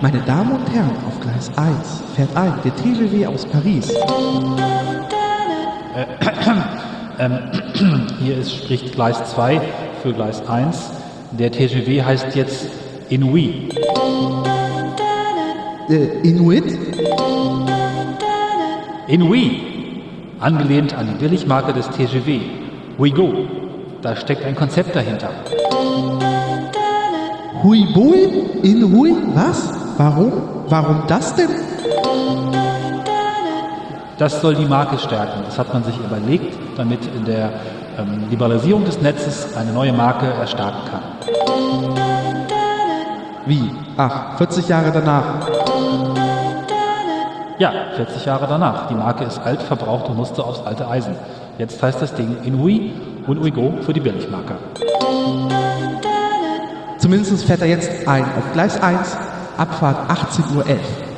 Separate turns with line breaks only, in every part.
Meine Damen und Herren, auf Gleis 1 fährt ein der TGW aus Paris.
Hier ist, spricht Gleis 2 für Gleis 1. Der TGW heißt jetzt Inouï.
Äh, Inuit?
Inouï. Angelehnt an die Billigmarke des TGW. Ouigo. Da steckt ein Konzept dahinter.
Hui Bui? In Hui? Was? Warum? Warum das denn?
Das soll die Marke stärken. Das hat man sich überlegt, damit in der ähm, Liberalisierung des Netzes eine neue Marke erstarken kann.
Wie? Ach, 40 Jahre danach.
Ja, 40 Jahre danach. Die Marke ist alt, verbraucht und musste aufs alte Eisen. Jetzt heißt das Ding Inui und Uigo für die Billigmarke.
Zumindest fährt er jetzt ein auf Gleis 1, Abfahrt 18.11 Uhr.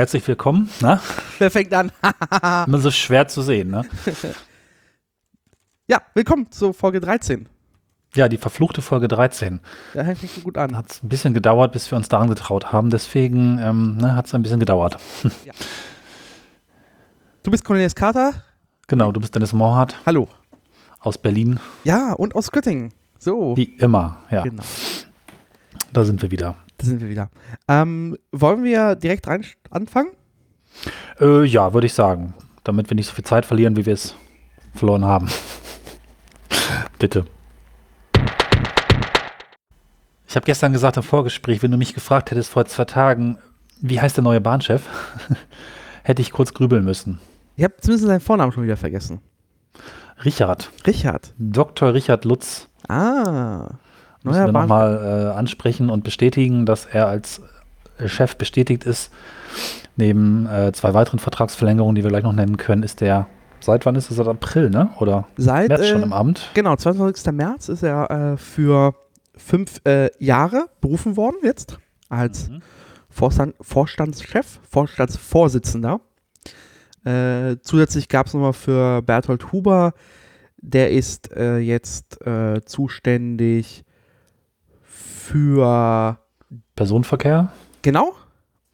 Herzlich willkommen. Na?
Wer fängt an?
Immer so schwer zu sehen, ne?
ja, willkommen zur Folge 13.
Ja, die verfluchte Folge 13.
Da hängt nicht so gut an.
Hat es ein bisschen gedauert, bis wir uns daran getraut haben. Deswegen ähm, ne, hat es ein bisschen gedauert.
Du bist Cornelius Carter.
Genau, du bist Dennis Morhardt
Hallo.
aus Berlin.
Ja, und aus Göttingen. So.
Wie immer, ja.
Genau.
Da sind wir wieder.
Da sind wir wieder. Ähm, wollen wir direkt rein anfangen?
Äh, ja, würde ich sagen. Damit wir nicht so viel Zeit verlieren, wie wir es verloren haben. Bitte. Ich habe gestern gesagt im Vorgespräch, wenn du mich gefragt hättest vor zwei Tagen, wie heißt der neue Bahnchef, hätte ich kurz grübeln müssen.
Ich habe zumindest seinen Vornamen schon wieder vergessen.
Richard.
Richard.
Dr. Richard Lutz.
Ah.
Müssen
Neuer
wir
Bahn.
nochmal äh, ansprechen und bestätigen, dass er als äh, Chef bestätigt ist. Neben äh, zwei weiteren Vertragsverlängerungen, die wir gleich noch nennen können, ist der, seit wann ist es? Seit April, ne? Oder
Seit,
März schon
äh,
im Amt?
Genau, 22. März ist er äh, für fünf äh, Jahre berufen worden jetzt als
Mhm.
Vorstand, Vorstandschef, Vorstandsvorsitzender. Zusätzlich gab es nochmal für Berthold Huber, der ist jetzt zuständig für
Personenverkehr?
Genau.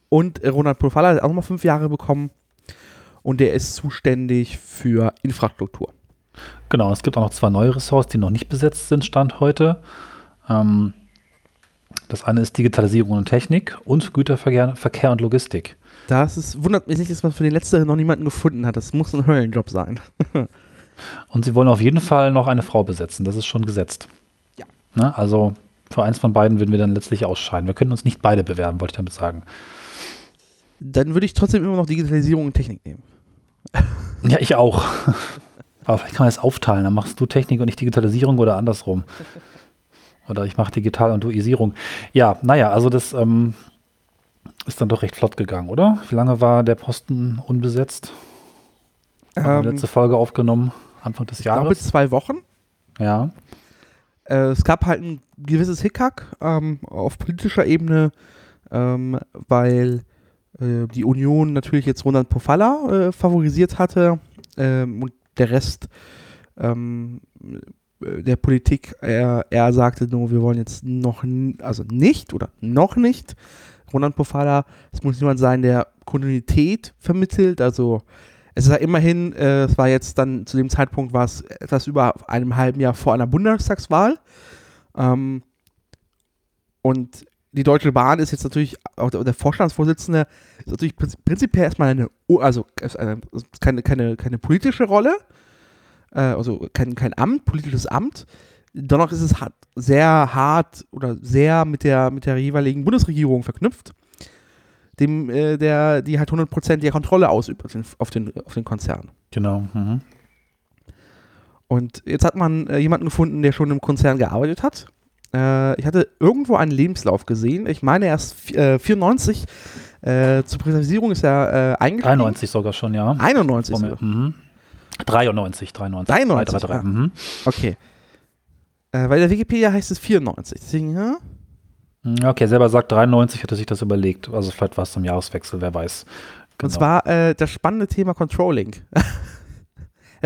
Und Ronald Pulfalla hat auch nochmal fünf Jahre bekommen. Und der ist zuständig für Infrastruktur.
Genau, es gibt auch noch zwei neue Ressorts, die noch nicht besetzt sind, Stand heute. Ähm, das eine ist Digitalisierung und Technik und Güterverkehr Verkehr und Logistik.
Das ist, wundert mich nicht, dass man für den letzteren noch niemanden gefunden hat. Das muss ein Höllenjob sein.
Und sie wollen auf jeden Fall noch eine Frau besetzen, das ist schon gesetzt.
Ja.
Ne? Also für eins von beiden würden wir dann letztlich ausscheiden. Wir können uns nicht beide bewerben, wollte ich damit sagen.
Dann würde ich trotzdem immer noch Digitalisierung und Technik nehmen.
Ja, ich auch. Aber vielleicht kann man das aufteilen. Dann machst du Technik und ich Digitalisierung oder andersrum. Oder ich mache Digital und du Isierung. Ja, naja, also das ähm, ist dann doch recht flott gegangen, oder? Wie lange war der Posten unbesetzt?
Ähm,
letzte Folge aufgenommen, Anfang des
ich glaube
Jahres.
zwei Wochen.
Ja.
Äh, es gab halt ein gewisses Hickhack ähm, auf politischer Ebene, ähm, weil äh, die Union natürlich jetzt Ronald Pofalla äh, favorisiert hatte ähm, und der Rest ähm, äh, der Politik, er, er sagte nur, wir wollen jetzt noch, also nicht oder noch nicht Ronald Pofalla, es muss jemand sein, der Kontinuität vermittelt, also es ist ja immerhin, äh, es war jetzt dann zu dem Zeitpunkt, war es etwas über einem halben Jahr vor einer Bundestagswahl. Ähm, und die Deutsche Bahn ist jetzt natürlich, auch der, Vorstandsvorsitzende, ist natürlich prinzip- prinzipiell erstmal eine, also keine, keine, keine politische Rolle, äh, also kein, kein Amt, politisches Amt. Dennoch ist es hart, sehr hart oder sehr mit der, mit der jeweiligen Bundesregierung verknüpft, dem, äh, der, die halt 100% der Kontrolle ausübt auf den, auf den, auf den Konzern.
Genau. Mhm.
Und jetzt hat man äh, jemanden gefunden, der schon im Konzern gearbeitet hat. Äh, ich hatte irgendwo einen Lebenslauf gesehen. Ich meine, erst äh, 94 äh, zur Privatisierung ist er äh, eingestiegen.
93 sogar schon, ja.
91
Vor mir-
sogar.
Mhm. 93, 93.
93,
3, 3, 3,
ah.
mhm.
Okay. Äh, bei der Wikipedia heißt es 94. Deswegen, ja?
Mhm, Okay, selber sagt 93, hätte sich das überlegt. Also vielleicht war es zum Jahreswechsel, wer weiß.
Und
Genau.
zwar äh, das spannende Thema Controlling.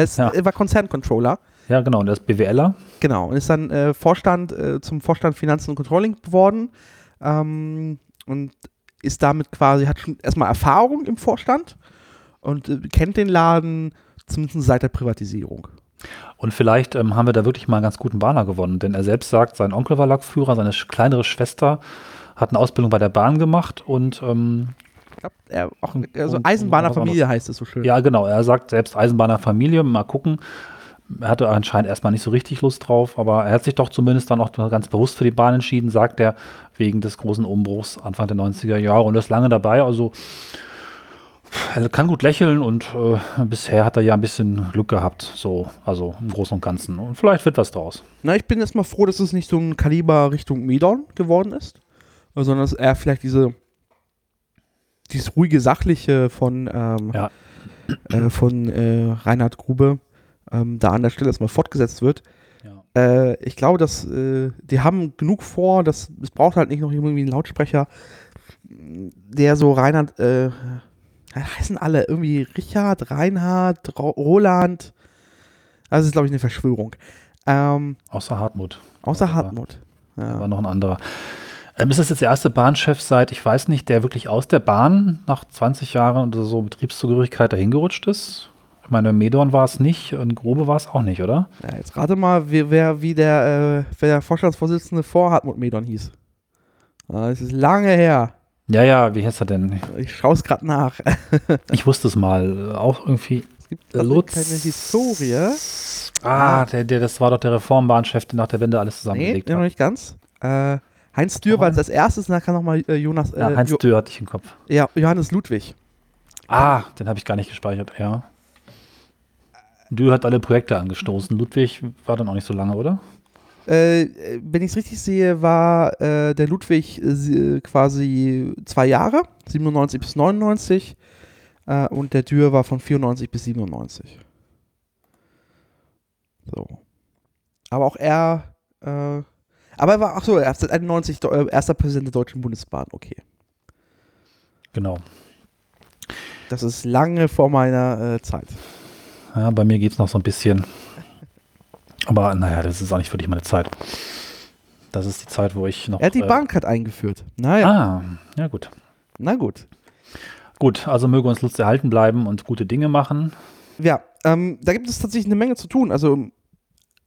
es
Ja.
er war Konzerncontroller.
Ja, genau. Und der ist BWLer.
Genau. Und ist dann äh, Vorstand äh, zum Vorstand Finanzen und Controlling geworden. Ähm, und ist damit quasi, hat schon erstmal Erfahrung im Vorstand und äh, kennt den Laden zumindest seit der Privatisierung.
Und vielleicht ähm, haben wir da wirklich mal einen ganz guten Bahner gewonnen, denn er selbst sagt, sein Onkel war Lokführer, seine kleinere Schwester hat eine Ausbildung bei der Bahn gemacht und ähm,
Ich glaube, er auch also Eisenbahnerfamilie heißt es so schön.
ja, genau, er sagt selbst Eisenbahnerfamilie, mal gucken. Er hatte anscheinend erstmal nicht so richtig Lust drauf, aber er hat sich doch zumindest dann auch ganz bewusst für die Bahn entschieden, sagt er, wegen des großen Umbruchs Anfang der 90er Jahre und ist lange dabei. Also er kann gut lächeln und äh, bisher hat er ja ein bisschen Glück gehabt, so, also im Großen und Ganzen. Und vielleicht wird was draus.
Na, ich bin erstmal froh, dass es nicht so ein Kaliber Richtung Medon geworden ist, sondern dass er vielleicht diese dieses ruhige Sachliche von ähm,
Ja.
äh, von äh, Reinhard Grube ähm, da an der Stelle erstmal fortgesetzt wird.
Ja.
Äh, ich glaube, dass äh, die haben genug vor, dass es braucht halt nicht noch irgendwie einen Lautsprecher, der so Reinhard äh, heißen alle irgendwie Richard, Reinhard, Ro Roland. Das ist glaube ich eine Verschwörung. Ähm,
Außer Hartmut.
Außer Hartmut.
Da
Ja.
war noch ein anderer. Ähm, ist das jetzt der erste Bahnchef seit, ich weiß nicht, der wirklich aus der Bahn nach 20 Jahren oder so Betriebszugehörigkeit dahin gerutscht ist? Ich meine, Medorn war es nicht und Grobe war es auch nicht, oder?
Ja, jetzt rate mal, wie, wer, wie der, äh, wer der Vorstandsvorsitzende vor Hartmut Medon hieß. Ah, Das ist lange her.
Ja, ja, wie heißt er denn?
Ich schaue es gerade nach.
Ich wusste es mal. äh, Auch irgendwie.
Es gibt
Lutz.
keine Historie.
Ah, der, der, das war doch der Reformbahnchef, der nach der Wende alles
Nee,
zusammengelegt
noch
hat.
nicht ganz. Äh, Heinz Dürr war als erstes, und dann kam nochmal äh, Jonas, äh,
Ja, Heinz
jo
Dürr hatte ich im Kopf.
ja, Johannes Ludwig.
Ah, den habe ich gar nicht gespeichert, ja. Dürr hat alle Projekte angestoßen. Ludwig war dann auch nicht so lange, oder?
Äh, wenn ich es richtig sehe, war äh, der Ludwig äh, quasi zwei Jahre, 97 bis 99. Äh, und der Dürr war von 94 bis 97. So. Aber auch er, äh, aber er war, ach so, er ist seit 91 do- äh, erster Präsident der Deutschen Bundesbahn, okay.
Genau.
Das ist lange vor meiner äh, Zeit.
Ja, bei mir geht es noch so ein bisschen. Aber naja, das ist auch nicht wirklich meine Zeit. Das ist die Zeit, wo ich noch.
Er hat die
äh,
Bahncard eingeführt. Naja,
Ah, ja gut.
na gut.
Gut, also möge uns Lutz erhalten bleiben und gute Dinge machen.
Ja, ähm, da gibt es tatsächlich eine Menge zu tun. Also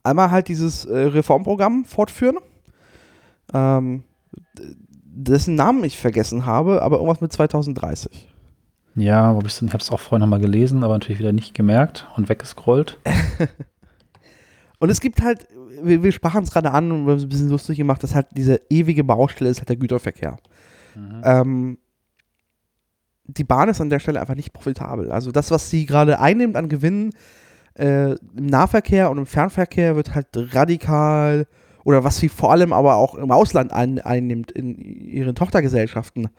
einmal halt dieses äh, Reformprogramm fortführen, ähm, dessen Namen ich vergessen habe, aber irgendwas mit 2030.
Ja, wo bist du? denn? Ich habe es auch vorhin nochmal gelesen, aber natürlich wieder nicht gemerkt und weggescrollt.
Und es gibt halt, wir, wir sprachen es gerade an und wir haben es ein bisschen lustig gemacht, dass halt diese ewige Baustelle ist halt der Güterverkehr. Ähm, die Bahn ist an der Stelle einfach nicht profitabel. Also das, was sie gerade einnimmt an Gewinnen äh, im Nahverkehr und im Fernverkehr, wird halt radikal oder was sie vor allem aber auch im Ausland ein, einnimmt in ihren Tochtergesellschaften,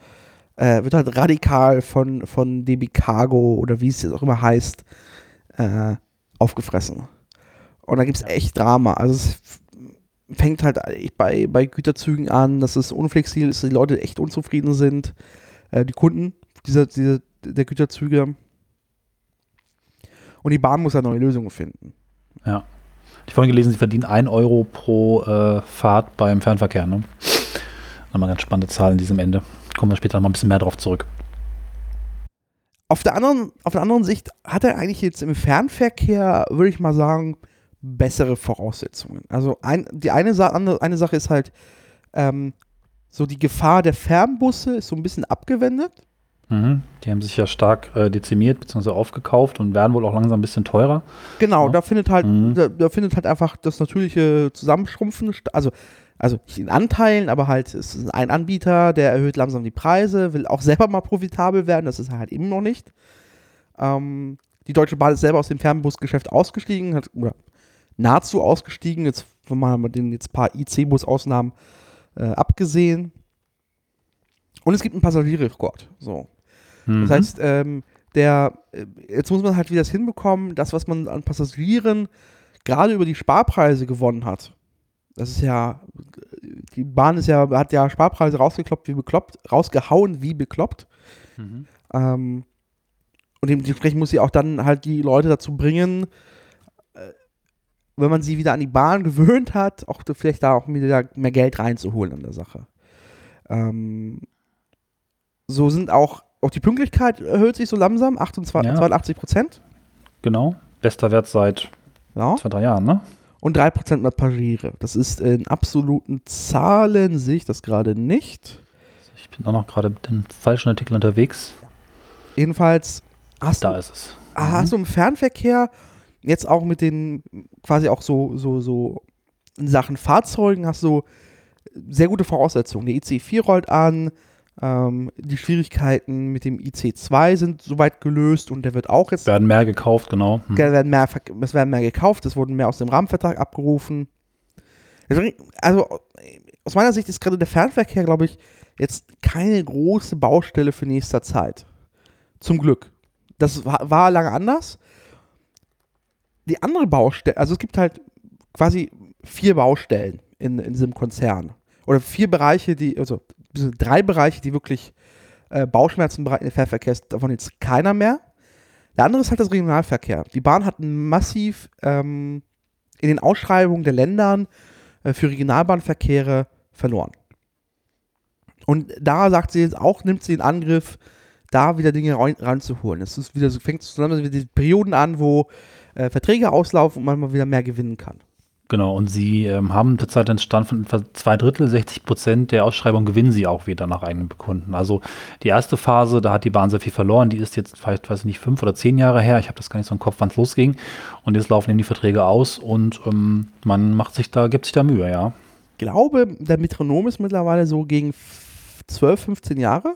äh, wird halt radikal von, von DB Cargo oder wie es jetzt auch immer heißt, äh, aufgefressen. Und da gibt es
Ja.
echt Drama. Also es fängt halt bei, bei Güterzügen an, dass es unflexibel ist, dass die Leute echt unzufrieden sind. Äh, die Kunden dieser, dieser, der Güterzüge. Und die Bahn muss ja neue Lösungen finden.
Ich vorhin gelesen, sie verdienen 1 Euro pro äh, Fahrt beim Fernverkehr. Ne? Nochmal ganz spannende Zahlen in diesem Ende. Kommen wir später noch mal ein bisschen mehr drauf zurück.
Auf der anderen, auf der anderen Sicht hat er eigentlich jetzt im Fernverkehr, würde ich mal sagen, bessere Voraussetzungen. Also ein, die eine, andere, eine Sache ist halt, ähm, so die Gefahr der Fernbusse ist so ein bisschen abgewendet.
Mhm. Die haben sich ja stark äh, dezimiert bzw. aufgekauft und werden wohl auch langsam ein bisschen teurer.
Genau,
Ja.
da findet halt,
Mhm.
da, da findet halt einfach das natürliche Zusammenschrumpfen, also, also nicht in Anteilen, aber halt es ist ein Anbieter, der erhöht langsam die Preise, will auch selber mal profitabel werden, das ist er halt eben noch nicht. Ähm, die Deutsche Bahn ist selber aus dem Fernbusgeschäft ausgestiegen, hat, oder nahezu ausgestiegen, jetzt wenn man mal den jetzt paar IC-Bus-Ausnahmen äh, abgesehen. Und es gibt einen Passagierrekord. So.
Mhm.
Das heißt, ähm, der, äh, jetzt muss man halt wieder das hinbekommen, das, was man an Passagieren gerade über die Sparpreise gewonnen hat. Das ist ja, die Bahn ist ja, hat ja Sparpreise rausgekloppt wie bekloppt, rausgehauen wie bekloppt.
Mhm.
Ähm, und dementsprechend muss sie auch dann halt die Leute dazu bringen, äh, wenn man sie wieder an die Bahn gewöhnt hat, auch vielleicht da auch wieder mehr Geld reinzuholen in der Sache. Ähm, so sind auch, auch die Pünktlichkeit erhöht sich so langsam, 28,
Ja.
82 Prozent.
Genau. Bester Wert seit
Ja.
zwei, drei Jahren, ne?
Und 3% mehr Passagiere. Das ist in absoluten Zahlen, sehe ich das gerade nicht.
Ich bin auch noch gerade mit dem falschen Artikel unterwegs.
Jedenfalls hast
Da
du,
ist es.
ah, hast du im Fernverkehr jetzt auch mit den quasi auch so, so, so in Sachen Fahrzeugen hast du sehr gute Voraussetzungen. Der IC4 rollt an, ähm, die Schwierigkeiten mit dem IC2 sind soweit gelöst und der wird auch jetzt
Werden mehr gekauft, genau. Hm.
Es werden mehr, es werden mehr gekauft, es wurden mehr aus dem Rahmenvertrag abgerufen. Also aus meiner Sicht ist gerade der Fernverkehr, glaube ich, jetzt keine große Baustelle für nächster Zeit. Zum Glück. Das war, war lange anders. Die andere Baustelle, also es gibt halt quasi vier Baustellen in, in diesem Konzern. Oder vier Bereiche, die, also drei Bereiche, die wirklich äh, Bauchschmerzen bereiten im Fernverkehr, ist davon jetzt keiner mehr. Der andere ist halt das Regionalverkehr. Die Bahn hat massiv ähm, in den Ausschreibungen der Ländern äh, für Regionalbahnverkehre verloren. Und da sagt sie jetzt auch, nimmt sie in Angriff, da wieder Dinge rein, reinzuholen. Es ist wieder so, fängt langsam wieder die Perioden an, wo äh, Verträge auslaufen und man mal wieder mehr gewinnen kann.
Genau, und sie ähm, haben zurzeit einen Stand von etwa zwei Drittel, 60 Prozent der Ausschreibung gewinnen sie auch wieder nach eigenen Bekunden. Also die erste Phase, da hat die Bahn sehr viel verloren, die ist jetzt vielleicht, weiß ich nicht, fünf oder zehn Jahre her. Ich habe das gar nicht so im Kopf, wann es losging. Und jetzt laufen eben die Verträge aus und ähm, man macht sich da, gibt sich da Mühe, ja.
Ich glaube, der Metronom ist mittlerweile so gegen f- 12, 15 Jahre.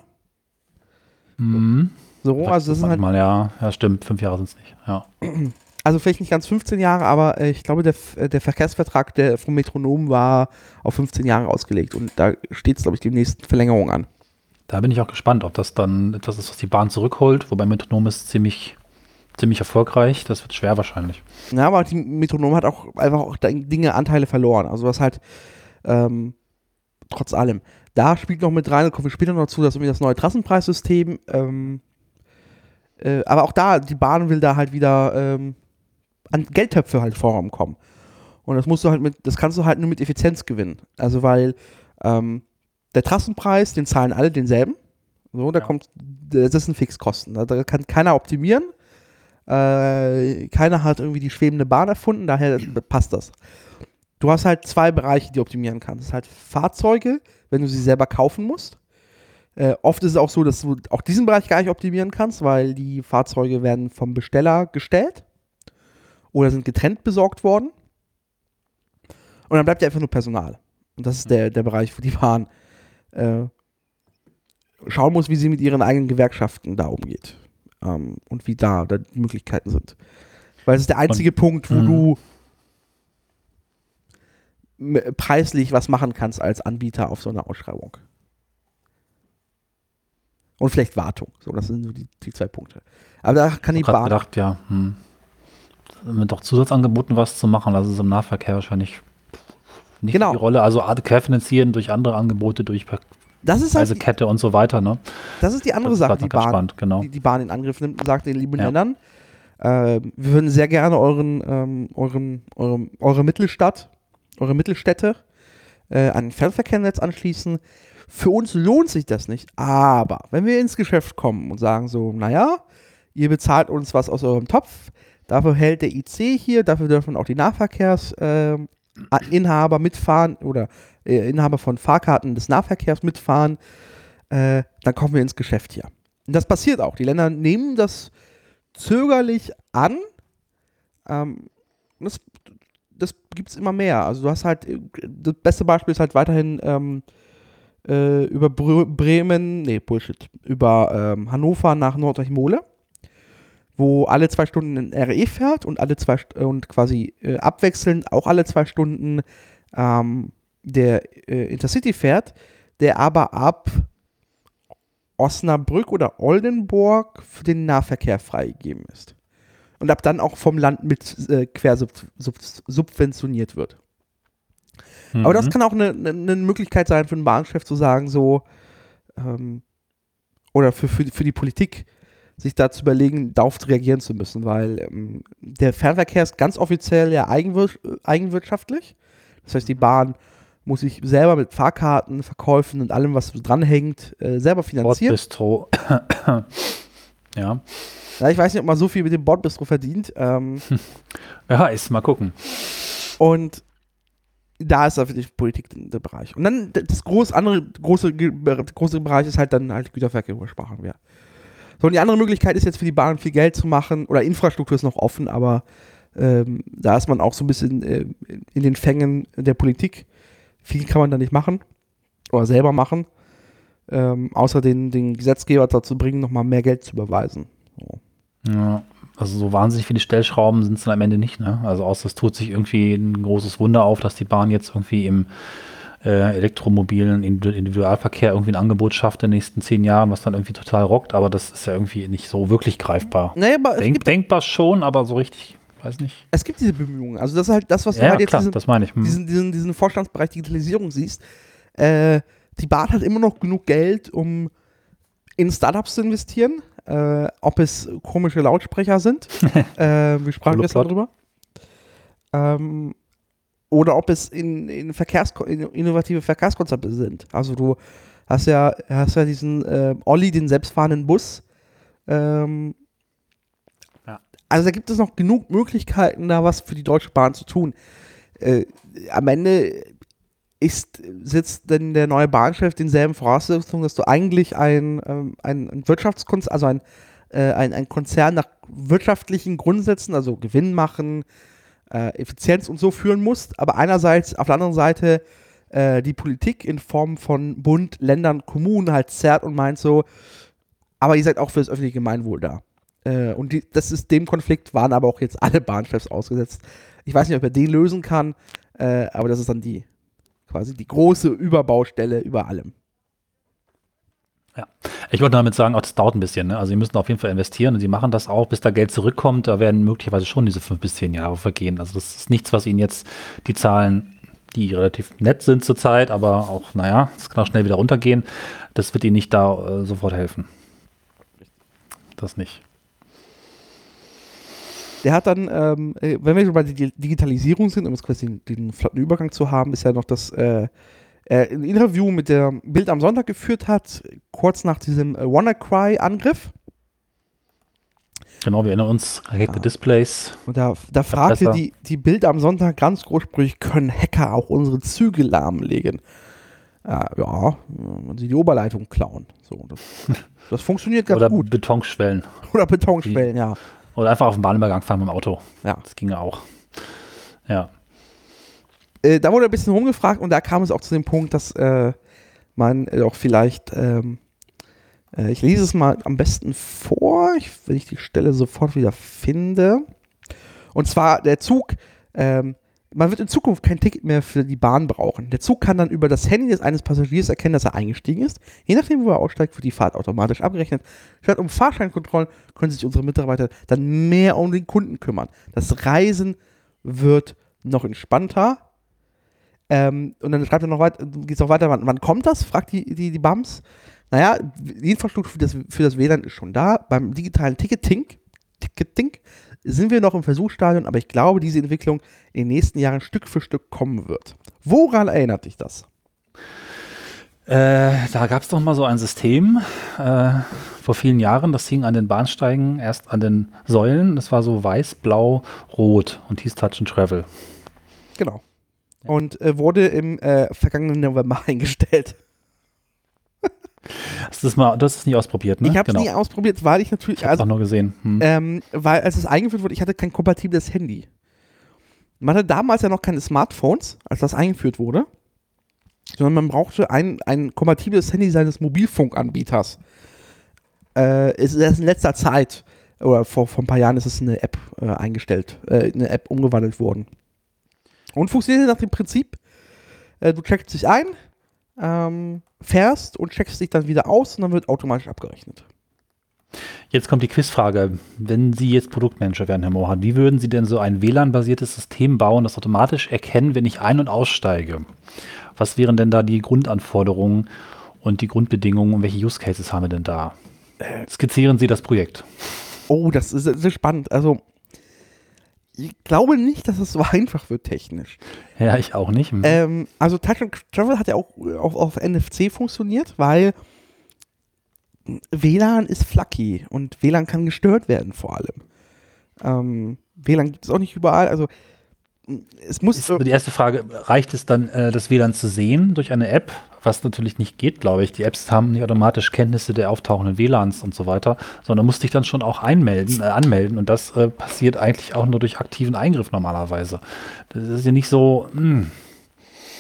Mhm.
So, also das sind halt
Manchmal, ja, ja, stimmt, fünf Jahre sind es nicht. Ja.
also vielleicht nicht ganz 15 Jahre, aber äh, ich glaube, der, äh, der Verkehrsvertrag der, vom Metronom war auf 15 Jahre ausgelegt und da steht es, glaube ich, die nächsten Verlängerung an.
Da bin ich auch gespannt, ob das dann etwas ist, was die Bahn zurückholt, wobei Metronom ist ziemlich, ziemlich erfolgreich. Das wird schwer wahrscheinlich.
Ja, aber die Metronom hat auch einfach auch Dinge, Anteile verloren. Also was halt ähm, trotz allem. Da spielt noch mit rein, da kommen wir später noch dazu, dass irgendwie das neue Trassenpreissystem, ähm, äh, aber auch da, die Bahn will da halt wieder ähm, an Geldtöpfe halt vorkommen. Und das musst du halt mit, das kannst du halt nur mit Effizienz gewinnen. Also weil ähm, der Trassenpreis, den zahlen alle denselben. So, da
Ja.
kommt, das sind Fixkosten. Da, da kann keiner optimieren. Äh, keiner hat irgendwie die schwebende Bahn erfunden, daher passt das. Du hast halt zwei Bereiche, die du optimieren kannst. Das ist halt Fahrzeuge, wenn du sie selber kaufen musst. Äh, oft ist es auch so, dass du auch diesen Bereich gar nicht optimieren kannst, weil die Fahrzeuge werden vom Besteller gestellt oder sind getrennt besorgt worden. Und dann bleibt ja einfach nur Personal. Und das ist der, der Bereich, wo die Bahn äh, schauen muss, wie sie mit ihren eigenen Gewerkschaften da umgeht. Ähm, und wie da, da die Möglichkeiten sind. Weil es ist der einzige Punkt, wo
Mhm.
du preislich was machen kannst als Anbieter auf so einer Ausschreibung. Und vielleicht Wartung. So, das sind so die, die zwei Punkte. Aber da kann die Bahn.
gedacht, ja, hm. Mit auch Zusatzangeboten was zu machen, das ist im Nahverkehr wahrscheinlich nicht
Genau.
die Rolle. Also querfinanzieren durch andere Angebote, durch
Das ist halt, die-
Kette und so weiter. Ne?
das ist die andere
ist
Sache, die Bahn,
spannend, genau.
die, die Bahn in Angriff nimmt und sagt den lieben
Ja.
Ländern, äh, wir würden sehr gerne euren, ähm, euren, eurem, eure Mittelstadt, eure Mittelstädte äh, an ein Fernverkehrsnetz anschließen. Für uns lohnt sich das nicht, aber wenn wir ins Geschäft kommen und sagen so, naja, ihr bezahlt uns was aus eurem Topf, dafür hält der IC hier, dafür dürfen auch die Nahverkehrsinhaber Inhaber mitfahren oder äh, Inhaber von Fahrkarten des Nahverkehrs mitfahren, äh, dann kommen wir ins Geschäft hier. Und das passiert auch. Die Länder nehmen das zögerlich an. Ähm, das das gibt es immer mehr. Also du hast halt, äh, das beste Beispiel ist halt weiterhin ähm, äh, über Bremen, nee, Bullshit, über ähm, Hannover nach Nordrhein-Mole. Wo alle zwei Stunden ein RE fährt und alle zwei und quasi äh, abwechselnd auch alle zwei Stunden ähm, der äh, Intercity fährt, der aber ab Osnabrück oder Oldenburg für den Nahverkehr freigegeben ist. Und ab dann auch vom Land mit äh, quersub sub subventioniert wird. Aber das
Mhm.
kann auch eine, eine, eine Möglichkeit sein für einen Bahnchef zu sagen, so, ähm, oder für, für, für die Politik, sich da zu überlegen, darauf reagieren zu müssen, weil ähm, der Fernverkehr ist ganz offiziell ja eigenwir eigenwirtschaftlich. Das heißt, die Bahn muss sich selber mit Fahrkarten, Verkäufen und allem, was dranhängt, äh, selber finanzieren.
Bordbistro. ja.
Ja, ich weiß nicht, ob man so viel mit dem Bordbistro verdient. Ähm,
Ja, ist mal gucken.
Und da ist da wirklich Politik der Bereich. Und dann das groß, andere große, große Bereich ist halt dann halt Güterverkehr, worüber sprachen wir. So, und die andere Möglichkeit ist jetzt für die Bahn viel Geld zu machen, oder Infrastruktur ist noch offen, aber ähm, da ist man auch so ein bisschen äh, in den Fängen der Politik. Viel kann man da nicht machen oder selber machen, ähm, außer den, den Gesetzgeber dazu bringen, nochmal mehr Geld zu überweisen. So.
Ja, also so wahnsinnig viele Stellschrauben sind es dann am Ende nicht, ne? Also außer es tut sich irgendwie ein großes Wunder auf, dass die Bahn jetzt irgendwie im äh, elektromobilen Individu- Individualverkehr irgendwie ein Angebot schafft in den nächsten zehn Jahren, was dann irgendwie total rockt, aber das ist ja irgendwie nicht so wirklich greifbar.
Naja, aber
Denk, denkbar schon, aber so richtig, weiß nicht.
es gibt diese Bemühungen. Also das ist halt das, was du
Ja,
halt jetzt
klar,
diesen,
das meine ich. Hm.
diesen, diesen, diesen Vorstandsbereich Digitalisierung siehst, äh, die Bahn hat immer noch genug Geld, um in Startups zu investieren. Äh, ob es komische Lautsprecher sind, äh, wir sprachen gestern drüber. Ähm, oder ob es in, in, Verkehrs in innovative Verkehrskonzepte sind. Also du hast ja, hast ja diesen äh, Olli, den selbstfahrenden Bus. Ähm,
Ja.
Also da gibt es noch genug Möglichkeiten, da was für die Deutsche Bahn zu tun. Äh, am Ende ist, sitzt denn der neue Bahnchef denselben Voraussetzungen, dass du eigentlich ein, ähm, ein, Wirtschaftskonzern, also ein, äh, ein, ein Konzern nach wirtschaftlichen Grundsätzen, also Gewinn machen, äh, Effizienz und so führen musst, aber einerseits, auf der anderen Seite äh, die Politik in Form von Bund, Ländern, Kommunen halt zerrt und meint so, aber ihr seid auch für das öffentliche Gemeinwohl da. Äh, und die, das ist dem Konflikt waren aber auch jetzt alle Bahnchefs ausgesetzt. Ich weiß nicht, ob er den lösen kann, äh, aber das ist dann die quasi die große Überbaustelle über allem.
Ich wollte damit sagen, auch das dauert ein bisschen. Ne? Also sie müssen auf jeden Fall investieren und sie machen das auch, bis da Geld zurückkommt. Da werden möglicherweise schon diese fünf bis zehn Jahre vergehen. Also das ist nichts, was ihnen jetzt die Zahlen, die relativ nett sind zurzeit, aber auch, naja, es kann auch schnell wieder runtergehen. Das wird ihnen nicht da äh, sofort helfen. Das nicht.
Der hat dann, ähm, äh, wenn wir schon bei der Di- Digitalisierung sind, um jetzt quasi den, den flotten Übergang zu haben, ist ja noch das äh, äh, ein Interview mit der Bild am Sonntag geführt hat, kurz nach diesem äh, WannaCry-Angriff.
Genau, wir erinnern uns, Hacked
Ah.
Displays.
Und da, da fragte
besser.
die, die Bild am Sonntag ganz großsprüchig, können Hacker auch unsere Züge lahmlegen? Äh, ja, wenn sie die Oberleitung klauen. So, das, das funktioniert ganz
Oder
gut.
Betonschwellen.
Oder Betonschwellen, ja.
Oder einfach auf den Bahnübergang fahren mit dem Auto.
Ja.
Das ginge auch. Ja.
Äh, da wurde ein bisschen rumgefragt und da kam es auch zu dem Punkt, dass äh, man äh, auch vielleicht, ähm, äh, ich lese es mal am besten vor, ich, wenn ich die Stelle sofort wieder finde. Und zwar der Zug, ähm, man wird in Zukunft kein Ticket mehr für die Bahn brauchen. Der Zug kann dann über das Handy des eines Passagiers erkennen, dass er eingestiegen ist. Je nachdem, wo er aussteigt, wird die Fahrt automatisch abgerechnet. Statt um Fahrscheinkontrollen können sich unsere Mitarbeiter dann mehr um den Kunden kümmern. Das Reisen wird noch entspannter. Ähm, und dann schreibt er noch weiter, geht es noch weiter, wann, wann kommt das? fragt die, die, die BAMS. Naja, die Infrastruktur für das, für das WLAN ist schon da. Beim digitalen Ticketing, Ticketing sind wir noch im Versuchsstadion, aber ich glaube, diese Entwicklung in den nächsten Jahren Stück für Stück kommen wird. Woran erinnert dich das?
Äh, da gab es doch mal so ein System äh, vor vielen Jahren, das hing an den Bahnsteigen, erst an den Säulen. Das war so weiß, blau, rot und hieß Touch and Travel.
Genau. Und äh, wurde im äh, vergangenen November eingestellt.
Hast du das mal, du hast es nie ausprobiert, ne?
Ich habe es
genau.
nie ausprobiert, weil ich natürlich,
ich habe es
also,
auch nur gesehen. Hm.
ähm, weil als es eingeführt wurde, ich hatte kein kompatibles Handy. Man hatte damals ja noch keine Smartphones, als das eingeführt wurde, sondern man brauchte ein, ein kompatibles Handy seines Mobilfunkanbieters. Äh, es ist erst in letzter Zeit oder vor, vor ein paar Jahren ist es eine App äh, eingestellt, äh, eine App umgewandelt worden. Und funktioniert nach dem Prinzip, äh, du checkst dich ein, ähm, fährst und checkst dich dann wieder aus und dann wird automatisch abgerechnet.
Jetzt kommt die Quizfrage. Wenn Sie jetzt Produktmanager wären, Herr Mohan, wie würden Sie denn so ein WLAN-basiertes System bauen, das automatisch erkennt, wenn ich ein- und aussteige? Was wären denn da die Grundanforderungen und die Grundbedingungen und welche Use Cases haben wir denn da? Skizzieren Sie das Projekt.
Oh, das ist sehr spannend. Also, ich glaube nicht, dass es so einfach wird technisch.
Ja, ich auch nicht. Hm.
Ähm, also Touch and Travel hat ja auch auf, auf NFC funktioniert, weil WLAN ist flaky und WLAN kann gestört werden vor allem. Ähm, WLAN gibt es auch nicht überall. Also es muss.
Ist die erste Frage, reicht es dann, äh, das WLAN zu sehen durch eine App? Was natürlich nicht geht, glaube ich. Die Apps haben nicht automatisch Kenntnisse der auftauchenden WLANs und so weiter, sondern musst dich dann schon auch einmelden, äh, anmelden. Und das äh, passiert eigentlich auch nur durch aktiven Eingriff normalerweise. Das ist ja nicht so. Mh. Hm.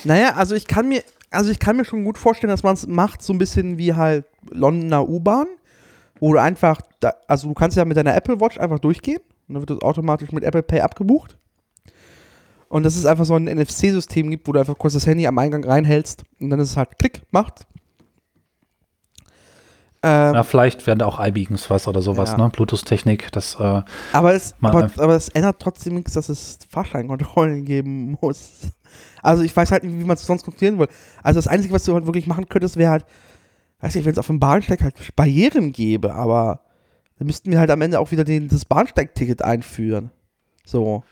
Naja, also ich kann mir, also ich kann mir schon gut vorstellen, dass man es macht, so ein bisschen wie halt Londoner U-Bahn, wo du einfach, da, also du kannst ja mit deiner Apple Watch einfach durchgehen und dann wird das automatisch mit Apple Pay abgebucht. Und dass es einfach so ein NFC-System gibt, wo du einfach kurz das Handy am Eingang reinhältst und dann ist es halt Klick, macht.
Ähm, ja, vielleicht werden da auch iBeacons was oder sowas, ja. ne? Bluetooth-Technik, das. Äh,
aber, es, aber, aber es ändert trotzdem nichts, dass es Fahrscheinkontrollen geben muss. Also ich weiß halt nicht, wie man es sonst kontrollieren will. Also das Einzige, was du halt wirklich machen könntest, wäre halt, weiß nicht, wenn es auf dem Bahnsteig halt Barrieren gäbe, aber dann müssten wir halt am Ende auch wieder den, das Bahnsteigticket einführen. So.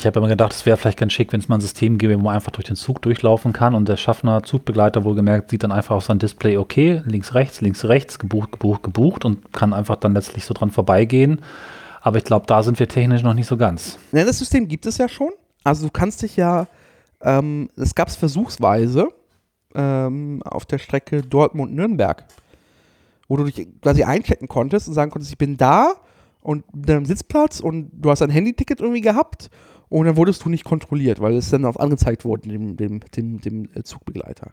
Ich habe immer gedacht, es wäre vielleicht ganz schick, wenn es mal ein System gäbe, wo man einfach durch den Zug durchlaufen kann und der Schaffner, Zugbegleiter wohlgemerkt, sieht dann einfach auf sein Display, okay, links, rechts, links, rechts, gebucht, gebucht, gebucht und kann einfach dann letztlich so dran vorbeigehen. Aber ich glaube, da sind wir technisch noch nicht so ganz.
Ja, das System gibt es ja schon. Also du kannst dich ja, ähm, das gab es versuchsweise ähm, auf der Strecke Dortmund-Nürnberg, wo du dich quasi einchecken konntest und sagen konntest, ich bin da und mit deinem Sitzplatz und du hast ein Handyticket irgendwie gehabt und dann wurdest du nicht kontrolliert, weil es dann auch angezeigt wurde, dem, dem, dem, dem äh, Zugbegleiter.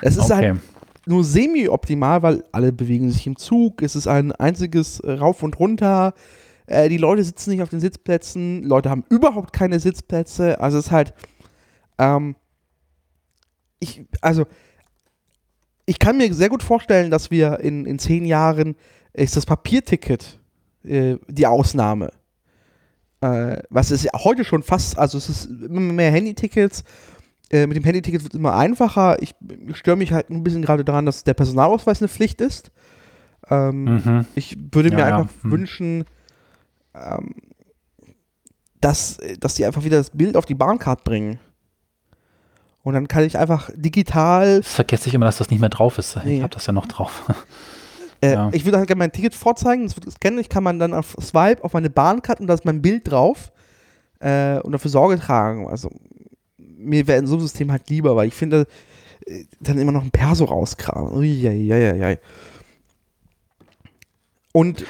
Es ist okay. halt nur semi-optimal, weil alle bewegen sich im Zug, es ist ein einziges äh, Rauf und Runter, äh, die Leute sitzen nicht auf den Sitzplätzen, Leute haben überhaupt keine Sitzplätze, also es ist halt, ähm, ich, also, ich kann mir sehr gut vorstellen, dass wir in, in zehn Jahren ist das Papierticket äh, die Ausnahme äh, was ist ja heute schon fast, also es ist immer mehr Handytickets. Äh, mit dem Handyticket wird es immer einfacher. Ich, ich störe mich halt ein bisschen gerade daran, dass der Personalausweis eine Pflicht ist. Ähm, mhm. Ich würde mir ja, einfach ja. Mhm. wünschen, ähm, dass, dass die einfach wieder das Bild auf die Bahncard bringen. Und dann kann ich einfach digital.
Das vergesse ich immer, dass das nicht mehr drauf ist. Nee. Ich habe das ja noch drauf.
Äh, ja. Ich würde halt gerne mein Ticket vorzeigen, das wird gescannt, ich kann man dann auf Swipe auf meine Bahncard und da ist mein Bild drauf äh, und dafür Sorge tragen. Also mir wäre in so einem System halt lieber, weil ich finde, äh, dann immer noch ein Perso rauskramen. Uiuiuiui. Und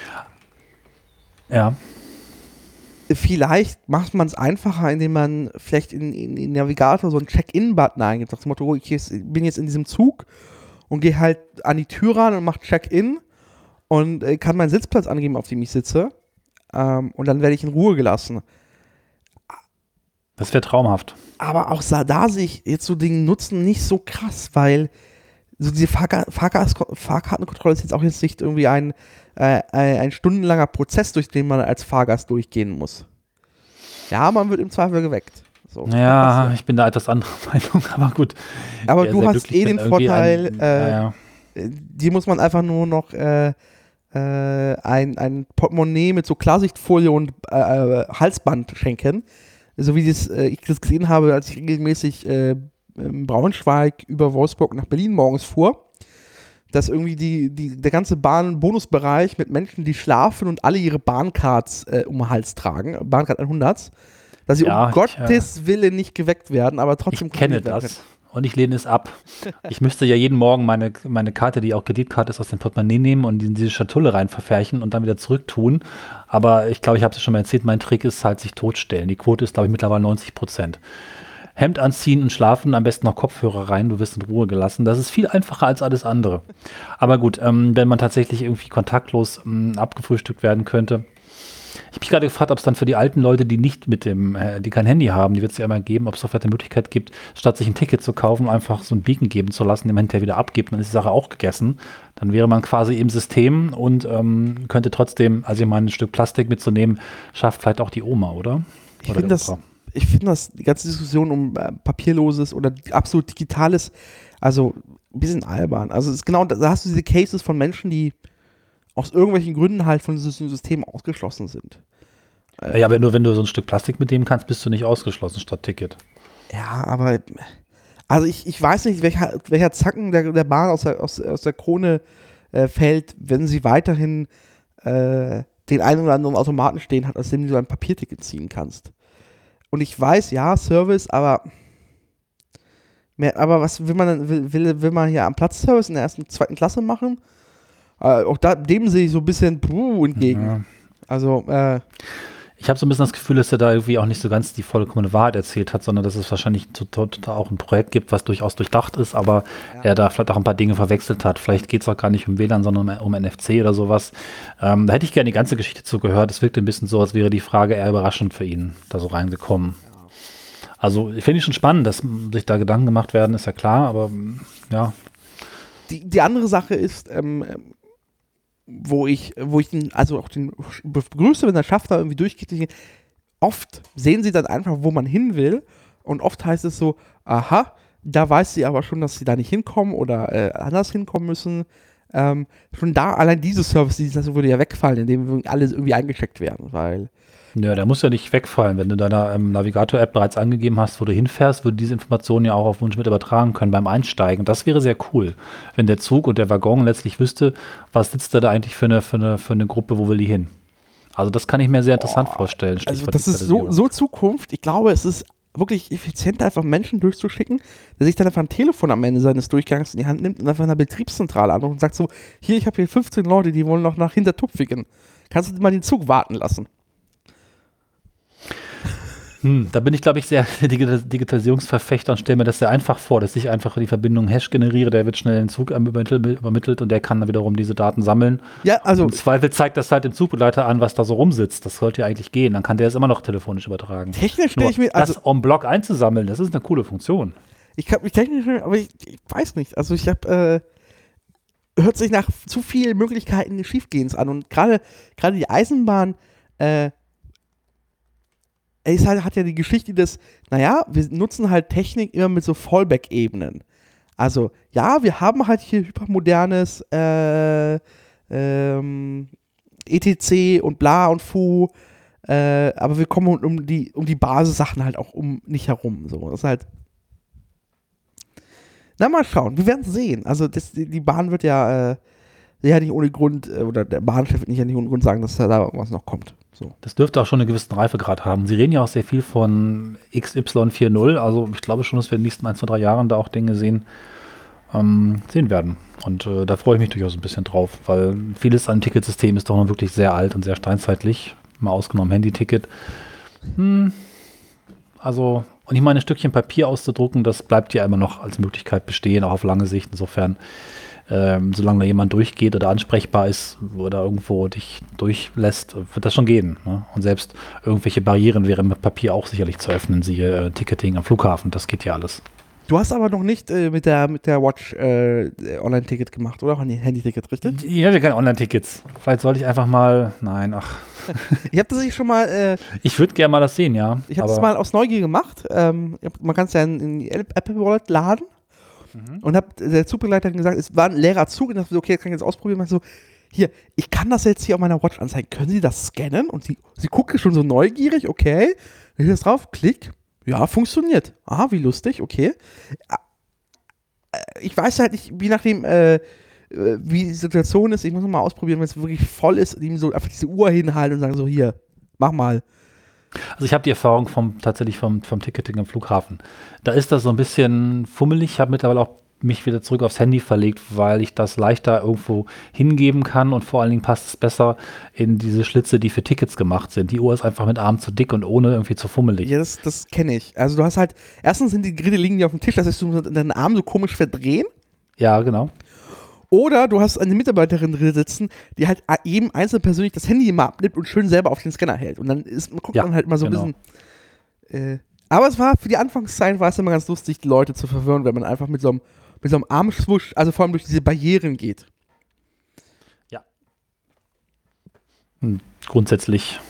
ja.
Vielleicht macht man es einfacher, indem man vielleicht in, in, in Navigator so einen Check-in-Button eingibt. Nach dem Motto, oh, ich bin jetzt in diesem Zug und gehe halt an die Tür ran und mache Check-in und äh, kann meinen Sitzplatz angeben, auf dem ich sitze. Ähm, und dann werde ich in Ruhe gelassen.
Das wäre traumhaft.
Aber auch da sehe ich jetzt so den Nutzen nicht so krass, weil so diese Fahrka Fahrkartenkontrolle ist jetzt auch jetzt nicht irgendwie ein, äh, ein stundenlanger Prozess, durch den man als Fahrgast durchgehen muss. Ja, man wird im Zweifel geweckt.
So, ja, ich bin da etwas anderer Meinung, aber gut.
Aber du hast eh den Vorteil, ein, äh, ja. die muss man einfach nur noch äh, äh, ein, ein Portemonnaie mit so Klarsichtfolie und äh, äh, Halsband schenken. So wie das, äh, ich das gesehen habe, als ich regelmäßig Braunschweig über Wolfsburg nach Berlin morgens fuhr dass irgendwie die, die, der ganze Bahn-Bonusbereich mit Menschen, die schlafen und alle ihre Bahncards äh, um den Hals tragen, Bahncard 100, dass sie ja, um Gottes ich, Willen nicht geweckt werden, aber trotzdem
Ich kenne das und ich lehne es ab. ich müsste ja jeden Morgen meine, meine Karte, die auch Kreditkarte ist, aus dem Portemonnaie nehmen und in diese Schatulle rein verfärchen und dann wieder zurücktun. Aber ich glaube, ich habe es schon mal erzählt, mein Trick ist halt sich totstellen. Die Quote ist, glaube ich, mittlerweile 90 Prozent. Hemd anziehen und schlafen, am besten noch Kopfhörer rein, du wirst in Ruhe gelassen. Das ist viel einfacher als alles andere. Aber gut, ähm, wenn man tatsächlich irgendwie kontaktlos ähm, abgefrühstückt werden könnte. Ich habe mich gerade gefragt, ob es dann für die alten Leute, die nicht mit dem, äh, die kein Handy haben, die wird es ja immer geben, ob es vielleicht eine Möglichkeit gibt, statt sich ein Ticket zu kaufen, einfach so ein Beacon geben zu lassen, den man hinterher wieder abgibt, dann ist die Sache auch gegessen. Dann wäre man quasi im System und ähm, könnte trotzdem, also ich meine, ein Stück Plastik mitzunehmen, schafft vielleicht auch die Oma, oder?
Ich finde das, ich finde das, die ganze Diskussion um äh, papierloses oder absolut digitales, also ein bisschen albern. Also es ist genau, da hast du diese Cases von Menschen, die aus irgendwelchen Gründen halt von diesem System ausgeschlossen sind.
Ja, aber nur wenn du so ein Stück Plastik mitnehmen kannst, bist du nicht ausgeschlossen statt Ticket.
Ja, aber also ich, ich weiß nicht, welcher, welcher Zacken der, der Bahn aus der, aus, aus der Krone äh, fällt, wenn sie weiterhin äh, den einen oder anderen Automaten stehen hat, aus dem du ein Papierticket ziehen kannst. Und ich weiß, ja, Service, aber mehr, aber was will man dann, will, will, will man hier am Platzservice in der ersten, zweiten Klasse machen? Äh, auch da, dem sehe ich so ein bisschen puh, entgegen. Ja. Also, äh,
ich habe so ein bisschen das Gefühl, dass er da irgendwie auch nicht so ganz die vollkommene Wahrheit erzählt hat, sondern dass es wahrscheinlich auch ein Projekt gibt, was durchaus durchdacht ist, aber ja. er da vielleicht auch ein paar Dinge verwechselt hat. Vielleicht geht es auch gar nicht um WLAN, sondern um, um NFC oder sowas. Ähm, da hätte ich gerne die ganze Geschichte zugehört. Es wirkte ein bisschen so, als wäre die Frage eher überraschend für ihn da so reingekommen. Also finde ich schon spannend, dass sich da Gedanken gemacht werden, ist ja klar, aber ja.
Die, die andere Sache ist, ähm, wo ich, wo ich den, also auch den begrüße, wenn der Schafter irgendwie durchgeht. Oft sehen sie dann einfach, wo man hin will. Und oft heißt es so, aha, da weiß sie aber schon, dass sie da nicht hinkommen oder äh, anders hinkommen müssen. Ähm, schon da, allein diese Service, diese würde ja wegfallen, indem alle irgendwie eingecheckt werden, weil
ja, der muss ja nicht wegfallen. Wenn du deiner ähm, Navigator-App bereits angegeben hast, wo du hinfährst, würde diese Information ja auch auf Wunsch mit übertragen können beim Einsteigen. Das wäre sehr cool, wenn der Zug und der Waggon letztlich wüsste, was sitzt da eigentlich für eine, für eine, für eine Gruppe, wo will die hin. Also das kann ich mir sehr interessant Boah, vorstellen.
Also das ist so, so Zukunft. Ich glaube, es ist wirklich effizient, einfach Menschen durchzuschicken, der sich dann einfach ein Telefon am Ende seines Durchgangs in die Hand nimmt und einfach in der Betriebszentrale anruft und sagt so, hier, ich habe hier 15 Leute, die wollen noch nach Hintertupfigen. Kannst du mal den Zug warten lassen?
Hm, da bin ich, glaube ich, sehr Digitalisierungsverfechter und stelle mir das sehr einfach vor, dass ich einfach die Verbindung Hash generiere, der wird schnell in den Zug übermittelt und der kann dann wiederum diese Daten sammeln.
Ja, also.
Im Zweifel zeigt das halt dem Zugbegleiter an, was da so rumsitzt. Das sollte ja eigentlich gehen. Dann kann der es immer noch telefonisch übertragen.
Technisch stelle ich mir.
Also, das en bloc einzusammeln, das ist eine coole Funktion.
Ich kann mich technisch, aber ich, ich weiß nicht. Also, ich habe. Äh hört sich nach zu vielen Möglichkeiten des Schiefgehens an. Und gerade die Eisenbahn äh, es halt, hat ja die Geschichte des, naja, wir nutzen halt Technik immer mit so Fallback-Ebenen. Also, ja, wir haben halt hier hypermodernes äh, ähm, ETC und bla und fu, äh, aber wir kommen um die, um die Basissachen halt auch um nicht herum. So, das ist halt. Na, mal schauen. Wir werden sehen. Also, das, die Bahn wird ja, äh, ja nicht ohne Grund, äh, oder der Bahnchef wird nicht, nicht ohne Grund sagen, dass da was noch kommt. So.
Das dürfte auch schon einen gewissen Reifegrad haben. Sie reden ja auch sehr viel von XY40, also ich glaube schon, dass wir in den nächsten ein, zwei, drei Jahren da auch Dinge sehen, ähm, sehen werden. Und äh, da freue ich mich durchaus ein bisschen drauf, weil vieles an Ticketsystem ist doch noch wirklich sehr alt und sehr steinzeitlich, mal ausgenommen Handy-Ticket. Hm, also, und ich meine, ein Stückchen Papier auszudrucken, das bleibt ja immer noch als Möglichkeit bestehen, auch auf lange Sicht. Insofern ähm, solange da jemand durchgeht oder ansprechbar ist oder irgendwo dich durchlässt, wird das schon gehen. Ne? Und selbst irgendwelche Barrieren wären mit Papier auch sicherlich zu öffnen, siehe äh, Ticketing am Flughafen, das geht ja alles.
Du hast aber noch nicht äh, mit, der, mit der Watch äh, Online-Ticket gemacht, oder? Handy-Ticket, richtig?
Ich habe keine Online-Tickets. Vielleicht sollte ich einfach mal. Nein, ach.
ich habe das nicht schon mal. Äh,
ich würde gerne mal das sehen, ja.
Ich habe das mal aus Neugier gemacht. Ähm, man kann es ja in, in die Apple Wallet laden Mhm. Und hab der Zugbegleiter gesagt, es war ein leerer Zug und dachte, okay, das kann ich jetzt ausprobieren. Und so, hier, ich kann das jetzt hier auf meiner Watch anzeigen. Können Sie das scannen? Und sie, sie guckte schon so neugierig, okay. Dann ich das drauf, klick. Ja, funktioniert. Ah, wie lustig, okay. Äh, ich weiß halt nicht, wie nachdem, äh, äh, wie die Situation ist. Ich muss noch mal ausprobieren, wenn es wirklich voll ist ihm so einfach diese Uhr hinhalten und sagen so, hier, mach mal.
Also ich habe die Erfahrung vom tatsächlich vom, vom Ticketing am Flughafen. Da ist das so ein bisschen fummelig. Ich habe mittlerweile auch mich wieder zurück aufs Handy verlegt, weil ich das leichter irgendwo hingeben kann und vor allen Dingen passt es besser in diese Schlitze, die für Tickets gemacht sind. Die Uhr ist einfach mit Arm zu dick und ohne irgendwie zu fummelig.
Ja, das, das kenne ich. Also du hast halt, erstens sind die Geräte liegen die auf dem Tisch, das heißt, du musst deinen Arm so komisch verdrehen.
Ja, genau.
Oder du hast eine Mitarbeiterin drin sitzen, die halt jedem einzeln persönlich das Handy immer abnimmt und schön selber auf den Scanner hält. Und dann ist, guckt
Ja,
man halt mal so
genau.
ein bisschen. Äh, aber es war für die Anfangszeit war es immer ganz lustig, die Leute zu verwirren, wenn man einfach mit so einem, mit so einem Armschwusch, also vor allem durch diese Barrieren geht.
Hm, Grundsätzlich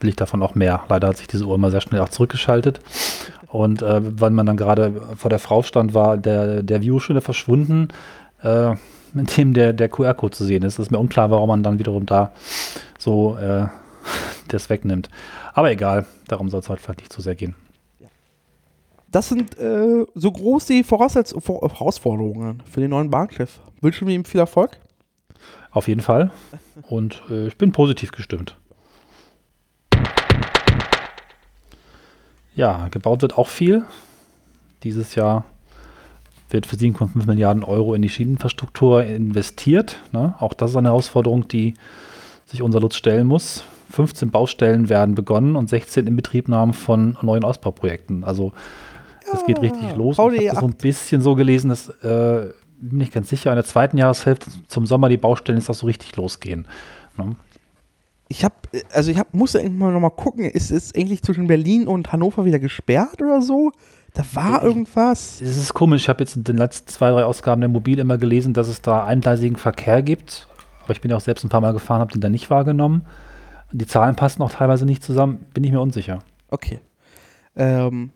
will ich davon auch mehr. Leider hat sich diese Uhr immer sehr schnell auch zurückgeschaltet. Und äh, wenn man dann gerade vor der Frau stand, war der, der View schon verschwunden, äh, mit dem der, der QR-Code zu sehen ist. Es ist mir unklar, warum man dann wiederum da so äh, das wegnimmt. Aber egal, darum soll es halt vielleicht nicht zu sehr gehen.
Das sind äh, so groß die Voraussetz Vor Herausforderungen für den neuen Bahnchef. Wünschen wir ihm viel Erfolg.
Auf jeden Fall. Und äh, ich bin positiv gestimmt. Ja, gebaut wird auch viel. Dieses Jahr wird für 7,5 Milliarden Euro in die Schieneninfrastruktur investiert. Ne? Auch das ist eine Herausforderung, die sich unser Lutz stellen muss. 15 Baustellen werden begonnen und 16 Inbetriebnahmen von neuen Ausbauprojekten. Also es geht richtig los. Ich habe so ein bisschen so gelesen, dass äh, bin nicht ganz sicher, in der zweiten Jahreshälfte zum Sommer die Baustellen ist das so richtig losgehen. Ne?
Ich habe, also ich hab, muss irgendwann noch mal gucken, ist es eigentlich zwischen Berlin und Hannover wieder gesperrt oder so? Da war irgendwas.
Es ist komisch, ich habe jetzt in den letzten zwei, drei Ausgaben der Mobil immer gelesen, dass es da eingleisigen Verkehr gibt. Aber ich bin ja auch selbst ein paar Mal gefahren, habe den da nicht wahrgenommen. Die Zahlen passen auch teilweise nicht zusammen, bin ich mir unsicher.
Okay. Ähm,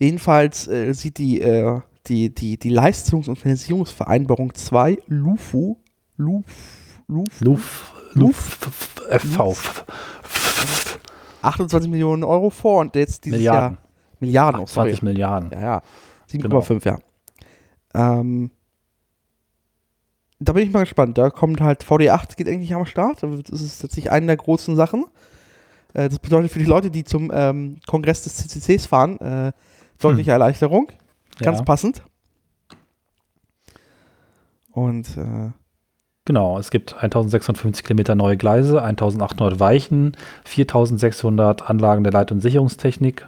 jedenfalls äh, sieht die, äh, die, die, die Leistungs- und Finanzierungsvereinbarung 2, LUFU, Luf, Luf,
Luf, Luf, FV,
28 Millionen Euro vor und jetzt dieses
Milliarden.
Jahr Milliarden, sorry.
20 Milliarden.
Ja, ja. 7,5, ja. Ähm, da bin ich mal gespannt. Da kommt halt VD8 geht eigentlich am Start. Das ist tatsächlich eine der großen Sachen. Äh, das bedeutet für die Leute, die zum ähm, Kongress des CCCs fahren, äh, deutliche Erleichterung. Ganz
Ja.
passend. Und äh,
Genau, es gibt 1650 Kilometer neue Gleise, 1800 Weichen, 4600 Anlagen der Leit- und Sicherungstechnik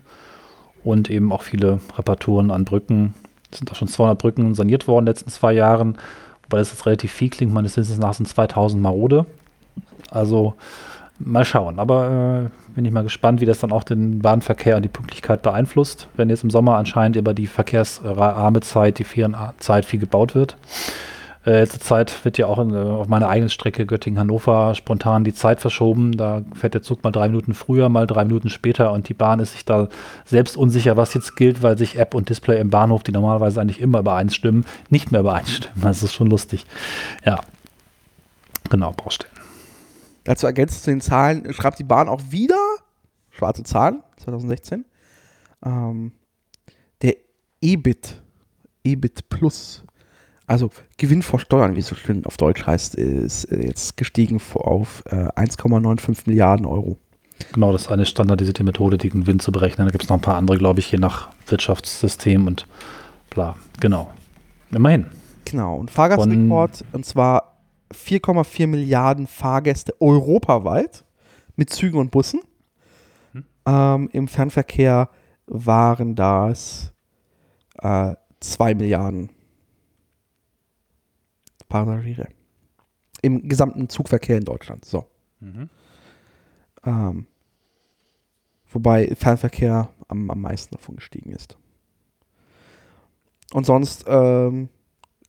und eben auch viele Reparaturen an Brücken. Es sind auch schon 200 Brücken saniert worden in den letzten zwei Jahren, wobei das jetzt relativ viel klingt. Meines Wissens nach sind 2000 marode. Also mal schauen. Aber äh, bin ich mal gespannt, wie das dann auch den Bahnverkehr und die Pünktlichkeit beeinflusst, wenn jetzt im Sommer anscheinend über die verkehrsarme Zeit, die Ferienzeit viel gebaut wird. Äh, letzte Zeit wird ja auch in, äh, auf meiner eigenen Strecke Göttingen-Hannover spontan die Zeit verschoben. Da fährt der Zug mal drei Minuten früher, mal drei Minuten später und die Bahn ist sich da selbst unsicher, was jetzt gilt, weil sich App und Display im Bahnhof, die normalerweise eigentlich immer übereinstimmen, nicht mehr übereinstimmen. Das ist schon lustig. Ja. Genau, Baustellen.
dazu ergänzt zu den Zahlen, schreibt die Bahn auch wieder, schwarze Zahlen, 2016, ähm, der EBIT, EBIT Plus, also Gewinn vor Steuern, wie es so schön auf Deutsch heißt, ist äh, jetzt gestiegen auf äh, 1,95 Milliarden Euro.
Genau, das ist eine standardisierte Methode, den Gewinn zu berechnen. Da gibt es noch ein paar andere, glaube ich, je nach Wirtschaftssystem und bla. Genau. Immerhin.
Genau, und Fahrgastrekord, und zwar 4,4 Milliarden Fahrgäste europaweit mit Zügen und Bussen. Ähm, Im Fernverkehr waren das äh, 2 Milliarden Passagiere. Im gesamten Zugverkehr in Deutschland. So. Ähm, wobei Fernverkehr am, am meisten davon gestiegen ist. Und sonst ähm,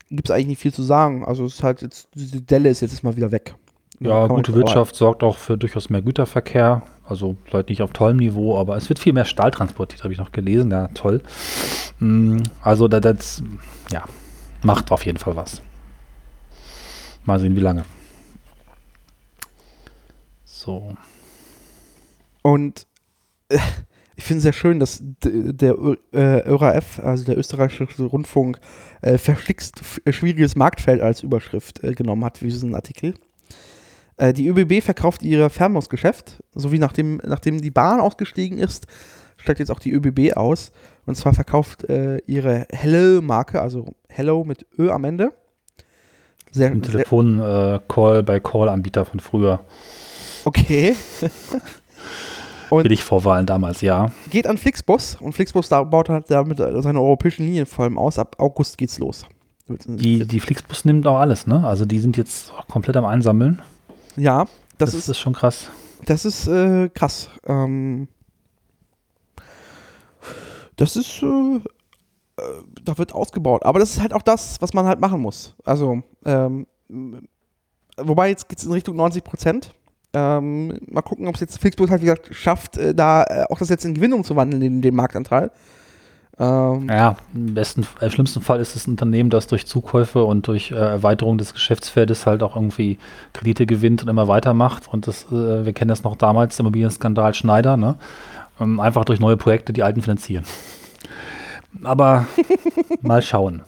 gibt es eigentlich nicht viel zu sagen. Also es ist halt jetzt, diese Delle ist jetzt mal wieder weg.
Ja, gute Wirtschaft sorgt auch für durchaus mehr Güterverkehr. Also vielleicht nicht auf tollem Niveau, aber es wird viel mehr Stahl transportiert, habe ich noch gelesen. Ja, toll. Mm, Also da- das, ja, macht auf jeden Fall was. Mal sehen, wie lange. So.
Und äh, ich finde es sehr schön, dass der äh, ÖRF, also der österreichische Rundfunk, äh, verschlickst äh, schwieriges Marktfeld als Überschrift äh, genommen hat für diesen Artikel. Äh, die ÖBB verkauft ihr Fernbusgeschäft, sowie nachdem, nachdem die Bahn ausgestiegen ist, steigt jetzt auch die ÖBB aus. Und zwar verkauft äh, ihre Hello-Marke, also Hello mit Ö am Ende.
Sehr, Ein Telefon-Call äh, bei Call-Anbieter von früher.
Okay.
und Billigvorwahlen damals, ja.
Geht an Flixbus und Flixbus baut halt damit seine europäischen Linien vor allem aus. Ab August geht's los.
Die, die Flixbus nimmt auch alles, ne? Also die sind jetzt komplett am Einsammeln.
Ja,
das, das ist, ist, schon krass.
Das ist äh, krass. Ähm, das ist, äh, äh, da wird ausgebaut. Aber das ist halt auch das, was man halt machen muss. Also, ähm, wobei jetzt geht es in Richtung 90 Prozent. Ähm, mal gucken, ob es jetzt Flixbus halt, wie gesagt, schafft, äh, da äh, auch das jetzt in Gewinnung zu wandeln, den Marktanteil.
Ähm, ja, im besten, im schlimmsten Fall ist es ein Unternehmen, das durch Zukäufe und durch äh, Erweiterung des Geschäftsfeldes halt auch irgendwie Kredite gewinnt und immer weitermacht. Und das, äh, wir kennen das noch damals, der Immobilienskandal Schneider, ne? Ähm, einfach durch neue Projekte die alten finanzieren. Aber mal schauen.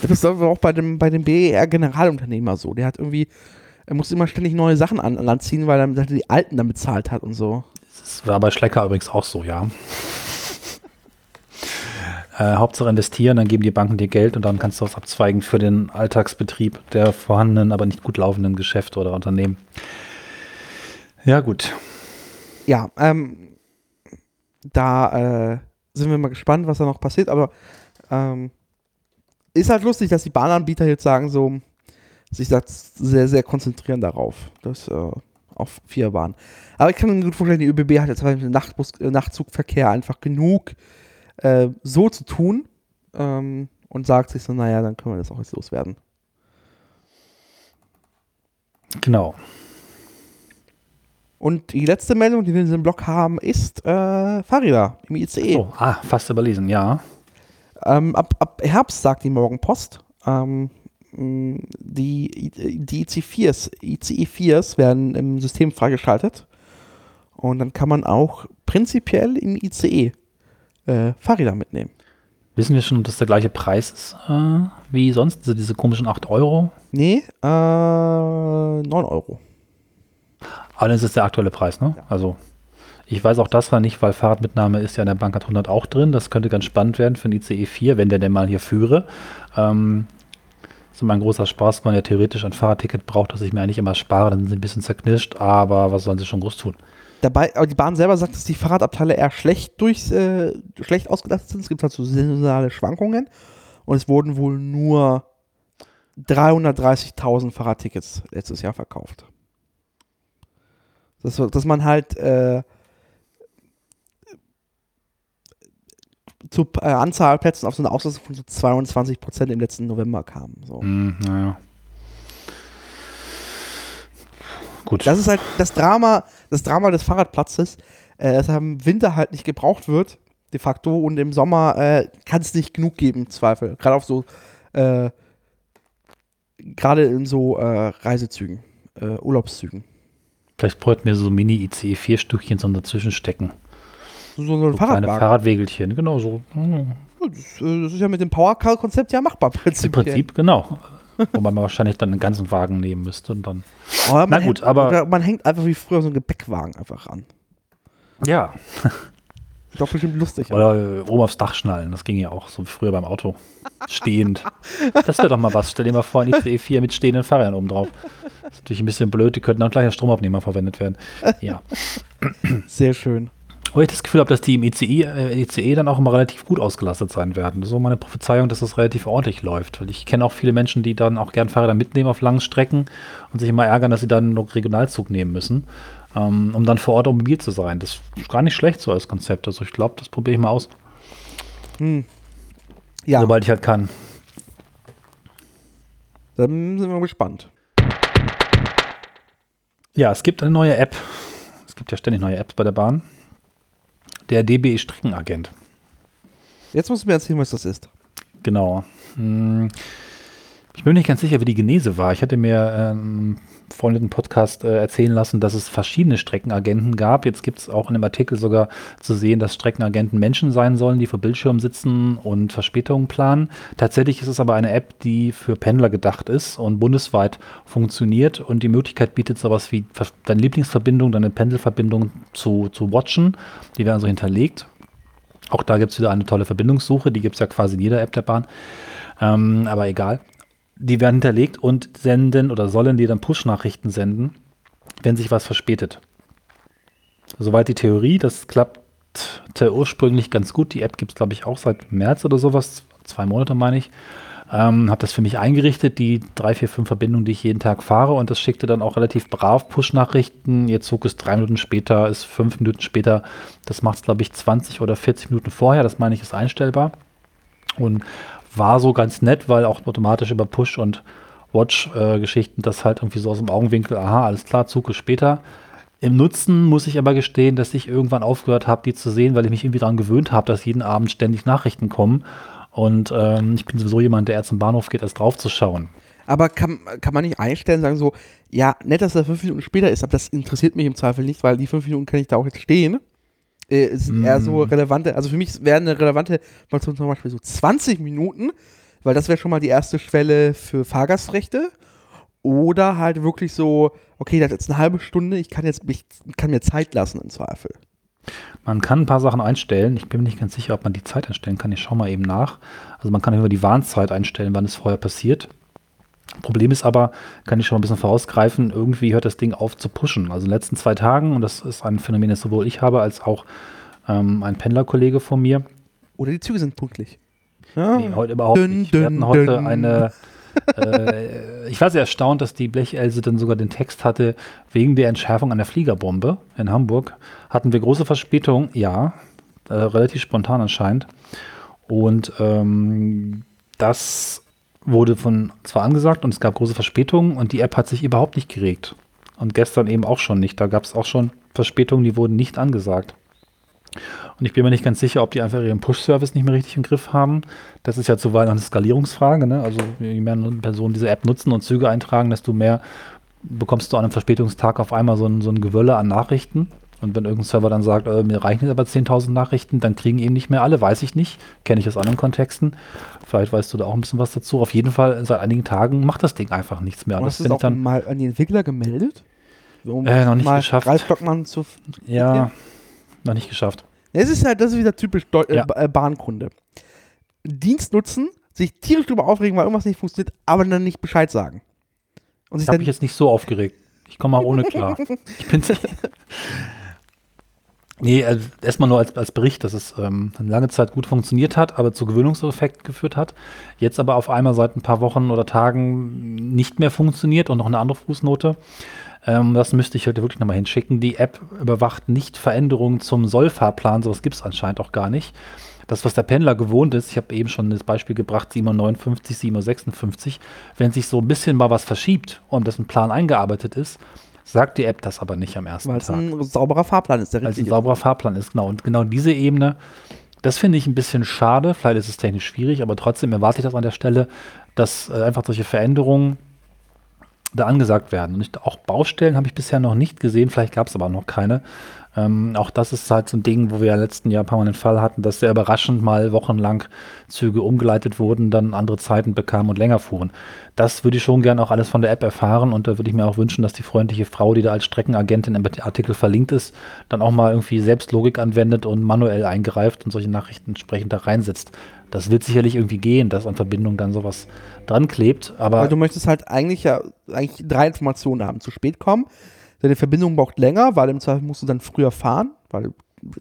Das ist aber auch bei dem, bei dem BER Generalunternehmer so. Der hat irgendwie er muss immer ständig neue Sachen an Land ziehen, weil er die alten dann bezahlt hat und so.
Das war bei Schlecker übrigens auch so, ja. äh, Hauptsache investieren, dann geben die Banken dir Geld und dann kannst du was abzweigen für den Alltagsbetrieb der vorhandenen, aber nicht gut laufenden Geschäfte oder Unternehmen. Ja, gut.
Ja, ähm, da äh, sind wir mal gespannt, was da noch passiert, aber ähm, ist halt lustig, dass die Bahnanbieter jetzt sagen so, sich das sehr, sehr konzentrieren darauf. Das äh, auf vier Bahnen. Aber ich kann mir gut vorstellen, die ÖBB hat jetzt mit dem Nachtbus, äh, Nachtzugverkehr einfach genug äh, so zu tun ähm, und sagt sich so, naja, dann können wir das auch jetzt loswerden.
Genau.
Und die letzte Meldung, die wir in diesem Blog haben, ist äh, Fahrräder im ICE.
Oh, ah, fast überlesen, ja.
Ähm, ab, ab Herbst sagt die Morgenpost. Ähm, die, die IC4s, ICE4s werden im System freigeschaltet. Und dann kann man auch prinzipiell im ICE äh, Fahrräder mitnehmen.
Wissen wir schon, ob das der gleiche Preis ist äh, wie sonst? Also diese komischen 8 Euro?
Nee, äh, 9 Euro.
Aber das ist der aktuelle Preis, ne? Ja. Also ich weiß auch das war nicht, weil Fahrradmitnahme ist ja in der Bankart 100 auch drin. Das könnte ganz spannend werden für den ICE 4, wenn der denn mal hier führe. Ähm, ist immer ein großer Spaß, man ja theoretisch ein Fahrradticket braucht, das ich mir eigentlich immer spare, dann sind sie ein bisschen zerknirscht, aber was sollen sie schon groß tun?
Dabei, aber die Bahn selber sagt, dass die Fahrradabteile eher schlecht durch, äh, schlecht ausgelastet sind. Es gibt halt so saisonale Schwankungen und es wurden wohl nur 330.000 Fahrradtickets letztes Jahr verkauft. Das, dass man halt äh, zur äh, Anzahl Plätzen auf so eine Auslastung von so 22 Prozent im letzten November kam. So.
Mm, naja.
Gut. Das ist halt das Drama, das Drama des Fahrradplatzes, äh, dass im Winter halt nicht gebraucht wird, de facto, und im Sommer äh, kann es nicht genug geben, im Zweifel. Gerade auf so, äh, gerade in so äh, Reisezügen, äh, Urlaubszügen.
Vielleicht bräuchten wir so Mini-ICE-4-Stückchen so dazwischen stecken.
So, so, ein so kleine
Fahrradwegelchen, genau so.
Das, äh, das, ist ja mit dem Powercar-Konzept ja machbar.
Prinzipiell. Im Prinzip, genau. Wobei man wahrscheinlich dann einen ganzen Wagen nehmen müsste und dann. Aber Na gut,
hängt,
aber.
Man hängt einfach wie früher so einen Gepäckwagen einfach an.
Ja.
Doch bestimmt lustig.
Oder äh, oben aufs Dach schnallen, das ging ja auch so früher beim Auto. Stehend. Das wäre doch mal was. Stell dir mal vor, ein ICE4 mit stehenden Fahrrädern oben drauf. Das ist natürlich ein bisschen blöd, die könnten dann gleich als Stromabnehmer verwendet werden. Ja.
Sehr schön.
Wo ich das Gefühl habe, dass die im ECE, äh, ECE dann auch immer relativ gut ausgelastet sein werden. So meine Prophezeiung, dass das relativ ordentlich läuft. Weil ich kenne auch viele Menschen, die dann auch gern Fahrräder mitnehmen auf langen Strecken und sich immer ärgern, dass sie dann noch Regionalzug nehmen müssen, ähm, um dann vor Ort auch mobil zu sein. Das ist gar nicht schlecht so als Konzept. Also ich glaube, das probiere ich mal aus.
Hm.
Ja. Sobald ich halt kann.
Dann sind wir gespannt.
Ja, es gibt eine neue App. Es gibt ja ständig neue Apps bei der Bahn der DB Streckenagent.
Jetzt musst du mir erzählen, was das ist.
Genau. Hm. Ich bin nicht ganz sicher, wie die Genese war. Ich hatte mir ähm, im Podcast äh, erzählen lassen, dass es verschiedene Streckenagenten gab. Jetzt gibt es auch in dem Artikel sogar zu sehen, dass Streckenagenten Menschen sein sollen, die vor Bildschirmen sitzen und Verspätungen planen. Tatsächlich ist es aber eine App, die für Pendler gedacht ist und bundesweit funktioniert und die Möglichkeit bietet, sowas wie deine Lieblingsverbindung, deine Pendelverbindung zu, zu watchen. Die werden so hinterlegt Auch da gibt es wieder eine tolle Verbindungssuche, die gibt es ja quasi in jeder App der Bahn. Ähm, aber egal. Die werden hinterlegt und senden oder sollen dir dann Push-Nachrichten senden, wenn sich was verspätet. Soweit die Theorie, das klappt ursprünglich ganz gut. Die App gibt es, glaube ich, auch seit März oder sowas, zwei Monate meine ich. Ähm, habe das für mich eingerichtet, die drei, vier, fünf Verbindungen, die ich jeden Tag fahre und das schickte dann auch relativ brav Push-Nachrichten. Ihr Zug ist drei Minuten später, ist fünf Minuten später. Das macht es, glaube ich, 20 oder 40 Minuten vorher. Das meine ich, ist einstellbar. Und war so ganz nett, weil auch automatisch über Push- und Watch-Geschichten äh, das halt irgendwie so aus dem Augenwinkel, aha, alles klar, Zug ist später. Im Nutzen muss ich aber gestehen, dass ich irgendwann aufgehört habe, die zu sehen, weil ich mich irgendwie daran gewöhnt habe, dass jeden Abend ständig Nachrichten kommen und ähm, ich bin sowieso jemand, der erst zum Bahnhof geht, erst drauf zu schauen.
Aber kann, kann man nicht einstellen, sagen so, ja, nett, dass er fünf Minuten später ist, aber das interessiert mich im Zweifel nicht, weil die fünf Minuten kann ich da auch jetzt stehen. Äh, sind mm. eher so relevante, also für mich wäre eine relevante Information zum Beispiel so 20 Minuten, weil das wäre schon mal die erste Schwelle für Fahrgastrechte. Oder halt wirklich so, okay, das ist jetzt eine halbe Stunde, ich kann jetzt mich, kann mir Zeit lassen im Zweifel.
Man kann ein paar Sachen einstellen. Ich bin mir nicht ganz sicher, ob man die Zeit einstellen kann. Ich schaue mal eben nach. Also man kann über die Warnzeit einstellen, wann es vorher passiert. Problem ist aber, kann ich schon ein bisschen vorausgreifen, irgendwie hört das Ding auf zu pushen. Also in den letzten zwei Tagen, und das ist ein Phänomen, das sowohl ich habe, als auch ähm, ein Pendlerkollege von mir.
Oder die Züge sind pünktlich.
Ja. Nee, heute überhaupt dün, nicht. Wir hatten heute dün. eine äh, ich war sehr erstaunt, dass die Blechelse dann sogar den Text hatte, wegen der Entschärfung einer Fliegerbombe in Hamburg hatten wir große Verspätung, ja, äh, relativ spontan anscheinend. Und ähm, das wurde von zwar angesagt und es gab große Verspätungen und die App hat sich überhaupt nicht geregt. Und gestern eben auch schon nicht. Da gab es auch schon Verspätungen, die wurden nicht angesagt. Und ich bin mir nicht ganz sicher, ob die einfach ihren Push-Service nicht mehr richtig im Griff haben. Das ist ja zuweilen eine Skalierungsfrage. Ne? Also je mehr Personen diese App nutzen und Züge eintragen, desto mehr bekommst du an einem Verspätungstag auf einmal so ein, so ein Gewölle an Nachrichten. Und wenn irgendein Server dann sagt, äh, mir reichen jetzt aber 10.000 Nachrichten, dann kriegen eben nicht mehr alle, weiß ich nicht. Kenne ich aus anderen Kontexten. Vielleicht weißt du da auch ein bisschen was dazu. Auf jeden Fall, seit einigen Tagen macht das Ding einfach nichts mehr.
Und hast du es auch dann mal an die Entwickler gemeldet?
Um äh, noch nicht geschafft.
Ralf Blockmann zu
ja, noch nicht geschafft.
Es ist halt, das ist wieder typisch Deu äh, ja. äh, Bahnkunde. Dienst nutzen, sich tierisch drüber aufregen, weil irgendwas nicht funktioniert, aber dann nicht Bescheid sagen.
Und ich habe mich jetzt nicht so aufgeregt. Ich komme mal ohne klar. ich bin Nee, also erstmal nur als, als Bericht, dass es ähm, lange Zeit gut funktioniert hat, aber zu Gewöhnungseffekten geführt hat. Jetzt aber auf einmal seit ein paar Wochen oder Tagen nicht mehr funktioniert und noch eine andere Fußnote. Ähm, das müsste ich heute wirklich nochmal hinschicken. Die App überwacht nicht Veränderungen zum Sollfahrplan, sowas gibt es anscheinend auch gar nicht. Das, was der Pendler gewohnt ist, ich habe eben schon das Beispiel gebracht, 759, 756, wenn sich so ein bisschen mal was verschiebt und das ein Plan eingearbeitet ist, sagt die App das aber nicht am ersten
Weil Tag. Weil es ein sauberer Fahrplan ist,
der Weil es ein sauberer Fahrplan ist, genau. Und genau diese Ebene, das finde ich ein bisschen schade. Vielleicht ist es technisch schwierig, aber trotzdem erwarte ich das an der Stelle, dass äh, einfach solche Veränderungen da angesagt werden. Und auch Baustellen habe ich bisher noch nicht gesehen, vielleicht gab es aber noch keine. Ähm, auch das ist halt so ein Ding, wo wir ja letzten Jahr ein paar Mal den Fall hatten, dass sehr überraschend mal wochenlang Züge umgeleitet wurden, dann andere Zeiten bekamen und länger fuhren. Das würde ich schon gerne auch alles von der App erfahren und da würde ich mir auch wünschen, dass die freundliche Frau, die da als Streckenagentin im Artikel verlinkt ist, dann auch mal irgendwie selbst Logik anwendet und manuell eingreift und solche Nachrichten entsprechend da reinsetzt. Das wird sicherlich irgendwie gehen, dass an Verbindung dann sowas dran klebt. Aber
Weil du möchtest halt eigentlich ja eigentlich drei Informationen haben. Zu spät kommen, deine Verbindung braucht länger, weil im Zweifel musst du dann früher fahren, weil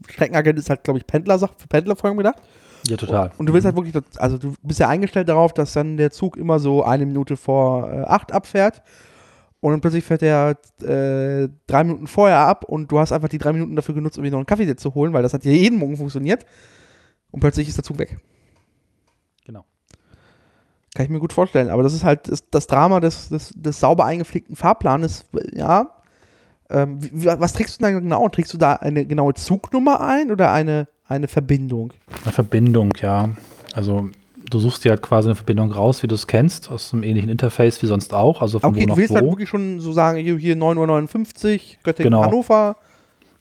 Streckenagent ist halt, glaube ich, Pendler-Sache für Pendlerfolgen gedacht.
Ja, total.
Und du willst halt wirklich, also du bist ja eingestellt darauf, dass dann der Zug immer so eine Minute vor äh, acht abfährt. Und dann plötzlich fährt er äh, drei Minuten vorher ab und du hast einfach die drei Minuten dafür genutzt, um dir noch einen Kaffee zu holen, weil das hat ja jeden Morgen funktioniert. Und plötzlich ist der Zug weg.
Genau.
Kann ich mir gut vorstellen. Aber das ist halt das, das Drama des, des, des sauber eingepflegten Fahrplanes. Ja. Ähm, was trägst du da genau? Trägst du da eine genaue Zugnummer ein oder eine, eine Verbindung?
Eine Verbindung, ja. Also du suchst dir halt quasi eine Verbindung raus, wie du es kennst, aus einem ähnlichen Interface wie sonst auch. Also
von okay, wo nach du willst halt wo. halt wirklich schon so sagen, hier, hier 9.59 Uhr, Göttingen, genau. Hannover.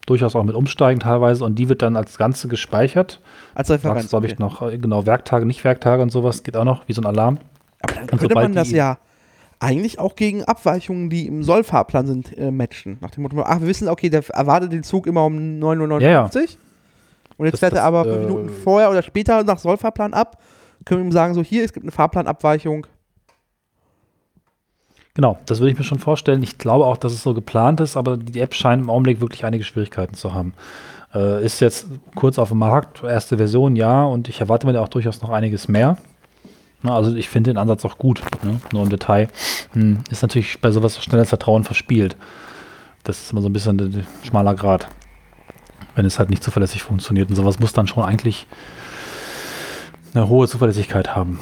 Durchaus auch mit Umsteigen teilweise und die wird dann als Ganze gespeichert.
Als Referenz.
glaube ich, noch, äh, genau, Werktage, nicht Werktage und sowas geht auch noch, wie so ein Alarm.
Aber dann könnte man das ja eigentlich auch gegen Abweichungen, die im Sollfahrplan sind, äh, matchen. Nach dem Motto, ach, wir wissen, okay, der erwartet den Zug immer um 9.59 Uhr. Ja, ja. Und jetzt fährt er aber fünf
äh,
Minuten vorher oder später nach Sollfahrplan ab. Können wir ihm sagen, so hier, es gibt eine Fahrplanabweichung.
Genau, das würde ich mir schon vorstellen. Ich glaube auch, dass es so geplant ist, aber die App scheint im Augenblick wirklich einige Schwierigkeiten zu haben. Äh, ist jetzt kurz auf dem Markt, erste Version, ja, und ich erwarte mir da auch durchaus noch einiges mehr. Na, also ich finde den Ansatz auch gut, ne? nur im Detail. Hm, ist natürlich bei sowas schnell das Vertrauen verspielt. Das ist immer so ein bisschen ein schmaler Grad. Wenn es halt nicht zuverlässig funktioniert. Und sowas muss dann schon eigentlich eine hohe Zuverlässigkeit haben.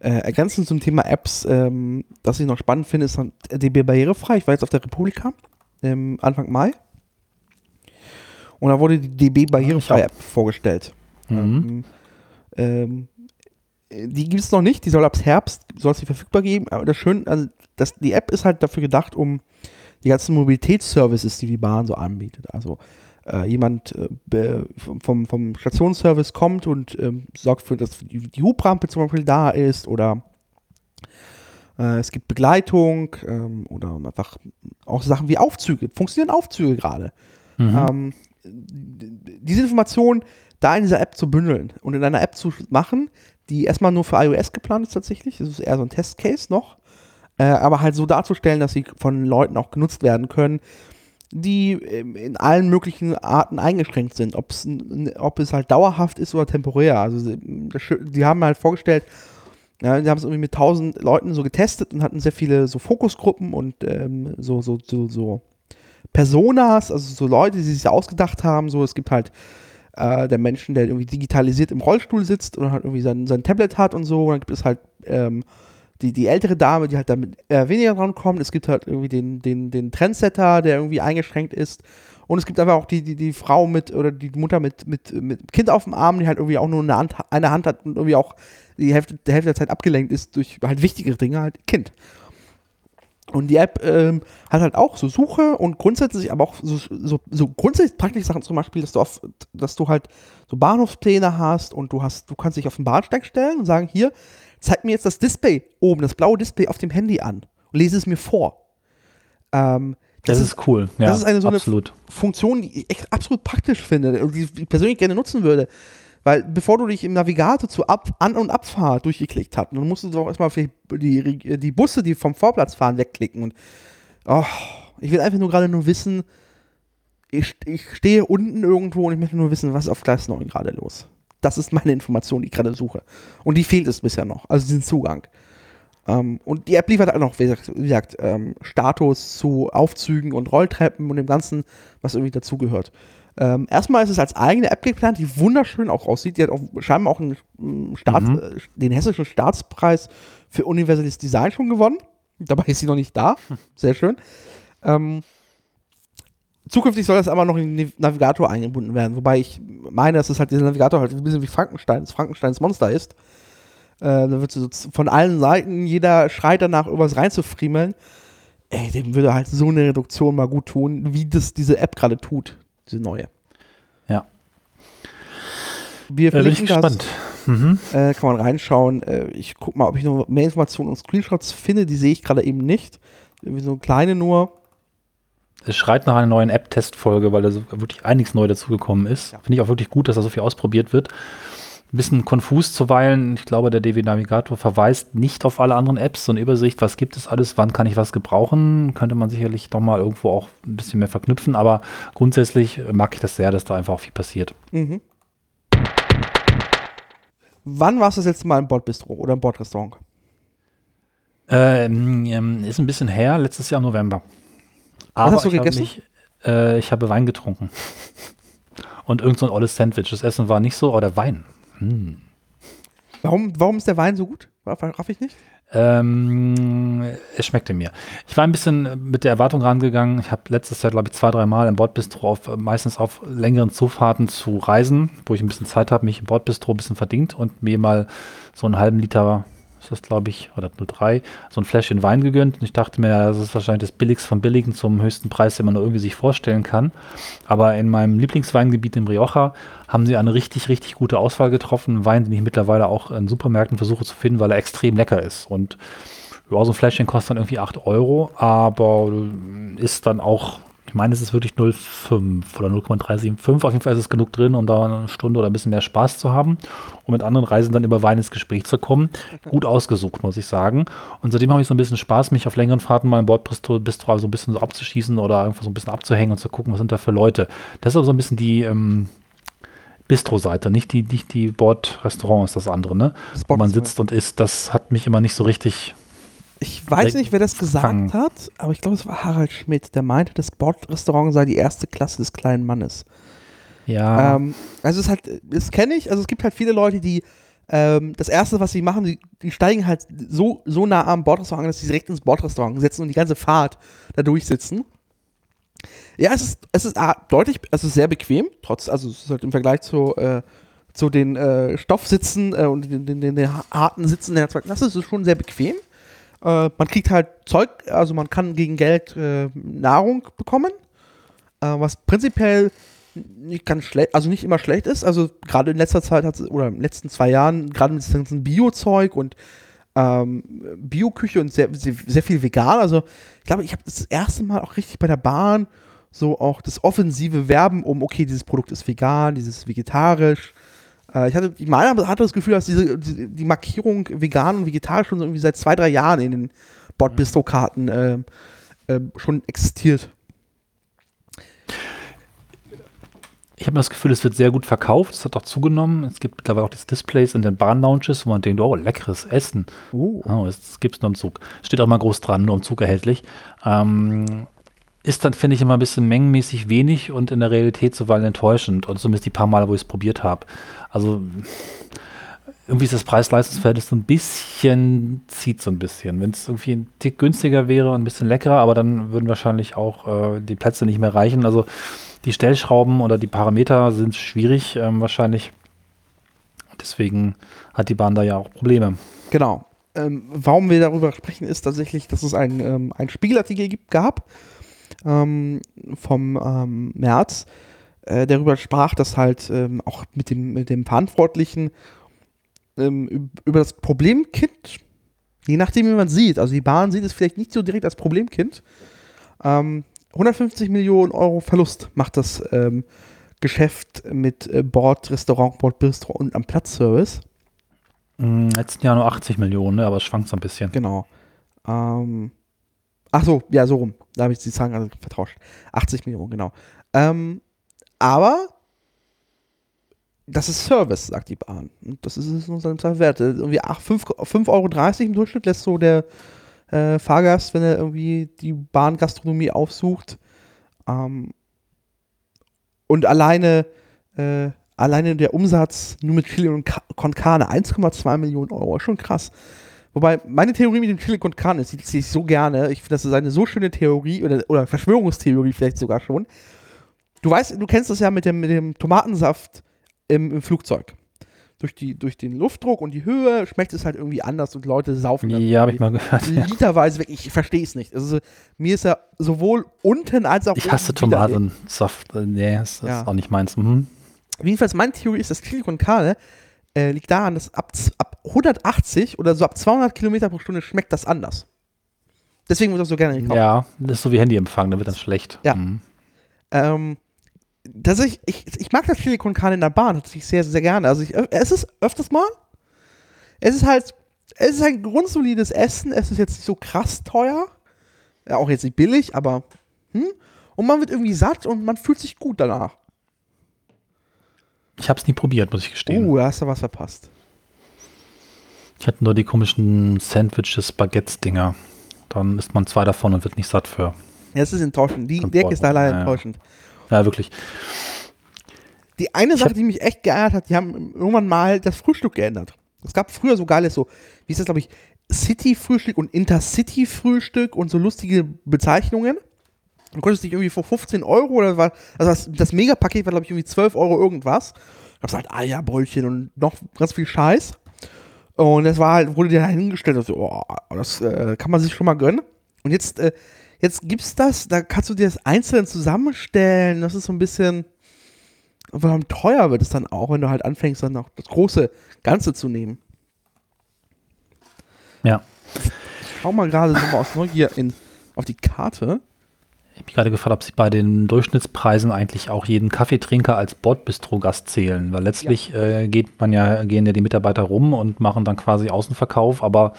Äh, ergänzend zum Thema Apps, ähm, das ich noch spannend finde, ist dann DB barrierefrei. Ich war jetzt auf der Republika ähm, Anfang Mai. Und da wurde die DB barrierefrei App vorgestellt.
Mhm.
Ähm, äh, die gibt es noch nicht, die soll ab Herbst, soll es die verfügbar geben, aber das Schöne, also das, die App ist halt dafür gedacht, um die ganzen Mobilitätsservices, die die Bahn so anbietet. Also äh, jemand äh, vom, vom Stationsservice kommt und ähm, sorgt für, dass die, die Hubrampe zum Beispiel da ist oder äh, es gibt Begleitung ähm, oder einfach auch Sachen wie Aufzüge. Funktionieren Aufzüge gerade?
Mhm.
ähm, diese Informationen da in dieser App zu bündeln und in einer App zu machen, die erstmal nur für iOS geplant ist tatsächlich. Das ist eher so ein Testcase noch. Äh, aber halt so darzustellen, dass sie von Leuten auch genutzt werden können, die ähm, in allen möglichen Arten eingeschränkt sind. Ob's, ob es halt dauerhaft ist oder temporär. Also die haben halt vorgestellt, ja, die haben es irgendwie mit 1000 Leuten so getestet und hatten sehr viele so Fokusgruppen und ähm, so, so, so, so Personas, also so Leute, die sich ausgedacht haben. So, es gibt halt äh, der Menschen, der irgendwie digitalisiert im Rollstuhl sitzt und halt irgendwie sein, sein Tablet hat und so. Und dann gibt es halt ähm, die, die ältere Dame, die halt damit äh, weniger dran kommt. Es gibt halt irgendwie den, den, den Trendsetter, der irgendwie eingeschränkt ist. Und es gibt aber auch die, die, die Frau mit oder die Mutter mit, mit, mit Kind auf dem Arm, die halt irgendwie auch nur eine Hand, eine Hand hat und irgendwie auch die Hälfte, der Hälfte der Zeit abgelenkt ist durch halt wichtigere Dinge, halt Kind. Und die App ähm, hat halt auch so Suche und grundsätzlich aber auch so, so, so grundsätzlich praktische Sachen zum Beispiel, dass du, auf, dass du halt so Bahnhofspläne hast und du hast, du kannst dich auf den Bahnsteig stellen und sagen, hier, zeig mir jetzt das Display oben, das blaue Display auf dem Handy an und lese es mir vor. Ähm,
Das, ist cool. Ja,
das ist eine so eine-
absolut.
Funktion, die ich echt absolut praktisch finde und die ich persönlich gerne nutzen würde. Weil bevor du dich im Navigator zu Ab An- und Abfahrt durchgeklickt hast, dann musst du doch erstmal die, die Busse, die vom Vorplatz fahren, wegklicken. Und oh, ich will einfach nur gerade nur wissen, ich, ich stehe unten irgendwo und ich möchte nur wissen, was auf Gleis 9 gerade los. Das ist meine Information, die ich gerade suche. Und die fehlt es bisher noch, also diesen Zugang. Ähm, und die App liefert auch noch, wie gesagt, wie gesagt ähm, Status zu Aufzügen und Rolltreppen und dem Ganzen, was irgendwie dazugehört. Ähm, erstmal ist es als eigene App geplant, die wunderschön auch aussieht. Die hat auch scheinbar auch einen, mm, Staats,
Mhm.
äh, den hessischen Staatspreis für universelles Design schon gewonnen. Dabei ist sie noch nicht da. Sehr schön. Ähm, zukünftig soll das aber noch in den Navigator eingebunden werden, wobei ich meine, dass es halt dieser Navigator halt ein bisschen wie Frankenstein, das Frankensteins Monster ist. Äh, da wird so von allen Seiten jeder schreit danach, irgendwas reinzufriemeln. Ey, dem würde halt so eine Reduktion mal gut tun, wie das diese App gerade tut, diese neue.
Ja.
Wir
Äh, bin ich gespannt. Mhm.
äh, kann man reinschauen. Äh, ich guck mal, ob ich noch mehr Informationen und Screenshots finde, die sehe ich gerade eben nicht. Irgendwie so kleine nur.
Es schreit nach einer neuen App-Testfolge, weil da so wirklich einiges neu dazugekommen ist.
Ja.
Finde ich auch wirklich gut, dass da so viel ausprobiert wird. Ein bisschen konfus zuweilen. Ich glaube, der DW Navigator verweist nicht auf alle anderen Apps, so eine Übersicht, was gibt es alles, wann kann ich was gebrauchen, könnte man sicherlich doch mal irgendwo auch ein bisschen mehr verknüpfen, aber grundsätzlich mag ich das sehr, dass da einfach auch viel passiert.
Mhm. Wann warst du das letzte Mal im Bordbistro oder im Bordrestaurant?
Ähm, ähm, ist ein bisschen her, letztes Jahr im November. Aber
hast du
ich habe
gegessen?
mich- äh, ich habe Wein getrunken. Und irgend so ein olles Sandwich. Das Essen war nicht so, oder Wein. Hm.
Warum, warum ist der Wein so gut? Raff ich nicht?
Ähm, es schmeckte mir. Ich war ein bisschen mit der Erwartung rangegangen. Ich habe letztes Jahr, glaube ich, zwei, drei Mal im Bordbistro auf, meistens auf längeren Zufahrten zu reisen, wo ich ein bisschen Zeit habe, mich im Bordbistro ein bisschen verdient und mir mal so einen halben Liter, ist das glaube ich, oder nur drei, so ein Fläschchen Wein gegönnt. Und ich dachte mir, das ist wahrscheinlich das Billigste vom Billigen zum höchsten Preis, den man nur irgendwie sich vorstellen kann. Aber in meinem Lieblingsweingebiet in Rioja haben sie eine richtig, richtig gute Auswahl getroffen. Wein, den ich mittlerweile auch in Supermärkten versuche zu finden, weil er extrem lecker ist. Und ja, so ein Fläschchen kostet dann irgendwie 8 Euro, aber ist dann auch Ich meine, es ist wirklich 0,5 oder 0,375. Auf jeden Fall ist es genug drin, um da eine Stunde oder ein bisschen mehr Spaß zu haben, um mit anderen Reisen dann über Wein ins Gespräch zu kommen. Gut ausgesucht, muss ich sagen. Und seitdem habe ich so ein bisschen Spaß, mich auf längeren Fahrten mal im Bordbistro Bistro so ein bisschen so abzuschießen oder einfach so ein bisschen abzuhängen und zu gucken, was sind da für Leute. Das ist aber so ein bisschen die ähm, Bistro-Seite, nicht die, nicht die Bordrestaurant ist das andere, ne? Wo man sitzt und isst. Das hat mich immer nicht so richtig
ich weiß nicht, wer das gesagt fangen. hat, aber ich glaube, es war Harald Schmidt, der meinte, das Bordrestaurant sei die erste Klasse des kleinen Mannes.
Ja.
Ähm, also es halt, das kenne ich, also es gibt halt viele Leute, die ähm, das erste, was sie machen, die, die, steigen halt so, so nah am Bordrestaurant, dass sie direkt ins Bordrestaurant setzen und die ganze Fahrt da durchsitzen. Ja, es ist, es ist deutlich, es ist sehr bequem, trotz, also es ist halt im Vergleich zu, äh, zu den äh, Stoffsitzen äh, und den, den, den, harten Sitzen der zweiten Klasse, ist es schon sehr bequem. Äh, man kriegt halt Zeug, also man kann gegen Geld äh, Nahrung bekommen, äh, was prinzipiell nicht ganz schlecht, also nicht immer schlecht ist. Also gerade in letzter Zeit hat oder in den letzten zwei Jahren, gerade mit dem ganzen Bio-Zeug und ähm, Bioküche und sehr, sehr, sehr, viel vegan. Also ich glaube, ich habe das erste Mal auch richtig bei der Bahn so auch das offensive Werben um, okay, dieses Produkt ist vegan, dieses vegetarisch, äh, ich hatte, ich meine, hatte das Gefühl, dass diese, die, die Markierung vegan und vegetarisch schon irgendwie seit zwei, drei Jahren in den Bordbistro-Karten äh, äh, schon existiert.
Ich habe das Gefühl, es wird sehr gut verkauft. Es hat auch zugenommen. Es gibt mittlerweile auch das Displays in den Bahn-Lounges, wo man denkt, oh, leckeres Essen. Uh. Oh, das gibt es nur im Zug. Steht auch mal groß dran, nur im Zug erhältlich. Ähm, ist dann, finde ich, immer ein bisschen mengenmäßig wenig und in der Realität zuweilen enttäuschend. Und zumindest die paar Male, wo ich es probiert habe. Also irgendwie ist das Preis-Leistungs-Verhältnis so ein bisschen, zieht so ein bisschen. Wenn es irgendwie ein Tick günstiger wäre und ein bisschen leckerer, aber dann würden wahrscheinlich auch äh, die Plätze nicht mehr reichen. Also die Stellschrauben oder die Parameter sind schwierig ähm, wahrscheinlich. Deswegen hat die Bahn da ja auch Probleme.
Genau. Ähm, warum wir darüber sprechen, ist tatsächlich, dass es einen, ähm, einen Spiegelartikel gibt, gab ähm, vom ähm, März, äh, darüber sprach, dass halt ähm, auch mit dem, mit dem Verantwortlichen ähm, über das Problemkind, je nachdem, wie man sieht, also die Bahn sieht es vielleicht nicht so direkt als Problemkind, 150 ähm, Millionen Euro Verlust macht das ähm, Geschäft mit äh, Bord, Restaurant, Bord, Bistro und am Platzservice.
Mm, letzten Jahr nur 80 Millionen, ne? aber es schwankt so ein bisschen.
Genau. Ähm, ach so, ja, so rum. Da habe ich die Zahlen also vertauscht. 80 Millionen, genau. Ähm, aber das ist Service, sagt die Bahn. Und das ist es in unserem wert. Irgendwie 5,30 Euro im Durchschnitt lässt so der äh, Fahrgast, wenn er irgendwie die Bahngastronomie aufsucht. Ähm, und alleine, äh, alleine der Umsatz nur mit Chili und Con Carne 1,2 Millionen Euro. Schon krass. Wobei meine Theorie mit dem Chili con Carne die ziehe ich so gerne. Ich finde, das ist eine so schöne Theorie oder, oder Verschwörungstheorie vielleicht sogar schon. Du weißt, du kennst das ja mit dem, mit dem Tomatensaft im, im Flugzeug. Durch, die, durch den Luftdruck und die Höhe schmeckt es halt irgendwie anders und Leute saufen
dann Ja, habe ich mal gehört.
Literweise weg. Ich verstehe es nicht. Also, mir ist ja sowohl unten als auch
ich. Ich hasse Tomatensaft. Nee, das ist ja. auch nicht meins. Mhm.
Jedenfalls, meine Theorie ist, dass Chili con Carne äh, liegt daran, dass ab, ab 180 oder so ab 200 Kilometer pro Stunde schmeckt das anders. Deswegen wird das so gerne
gekauft. Ja, das ist so wie Handyempfang, da wird dann schlecht.
Ja. Mhm. Ähm, dass ich, ich, ich mag das Chili con Carne in der Bahn tatsächlich sehr, sehr gerne. Also ich, es ist öfters mal. Es ist halt, es ist ein grundsolides Essen. Es ist jetzt nicht so krass teuer. Ja, auch jetzt nicht billig, aber hm? Und man wird irgendwie satt und man fühlt sich gut danach.
Ich habe es nie probiert, muss ich gestehen.
Uh, da hast du was verpasst.
Ich hatte nur die komischen Sandwiches, Baguettes-Dinger. Dann isst man zwei davon und wird nicht satt für.
Ja, es ist enttäuschend. Die Decke ist da leider ja, enttäuschend. Ja.
Wirklich.
Die eine Sache, die mich echt geärgert hat, die haben irgendwann mal das Frühstück geändert. Es gab früher so geiles, so, wie ist das, glaube ich, City-Frühstück und Intercity-Frühstück und so lustige Bezeichnungen. Du konntest dich irgendwie vor 15 Euro oder war, also das, das Megapaket war, glaube ich, irgendwie 12 Euro irgendwas. Da gab halt Eierbrötchen und noch ganz viel Scheiß. Und das war halt, wurde dir da hingestellt, also, oh, das äh, kann man sich schon mal gönnen. Und jetzt äh, Jetzt gibt's das, da kannst du dir das einzeln zusammenstellen. Das ist so ein bisschen. Warum teuer wird es dann auch, wenn du halt anfängst, dann auch das große Ganze zu nehmen?
Ja.
Ich schau mal gerade so mal aus Neugier in, auf die Karte.
Ich habe mich gerade gefragt, ob Sie bei den Durchschnittspreisen eigentlich auch jeden Kaffeetrinker als Bordbistro-Gast zählen, weil letztlich ja. Äh, geht man ja, gehen ja die Mitarbeiter rum und machen dann quasi Außenverkauf, aber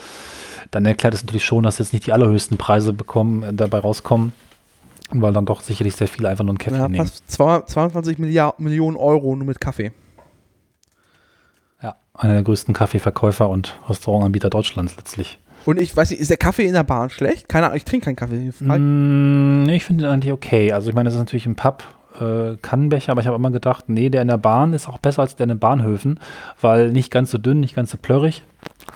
dann erklärt es natürlich schon, dass jetzt nicht die allerhöchsten Preise bekommen, äh, dabei rauskommen, weil dann doch sicherlich sehr viele einfach nur einen Kaffee ja, nehmen.
Fast 22 Milliard, Millionen Euro nur mit Kaffee.
Ja, einer der größten Kaffeeverkäufer und Restaurantanbieter Deutschlands letztlich.
Und ich weiß nicht, ist der Kaffee in der Bahn schlecht? Keine Ahnung, ich trinke keinen Kaffee.
Mm, ich finde den eigentlich okay. Also ich meine, das ist natürlich ein Pub, äh, Kannenbecher, aber ich habe immer gedacht, nee, der in der Bahn ist auch besser als der in den Bahnhöfen, weil nicht ganz so dünn, nicht ganz so plörrig,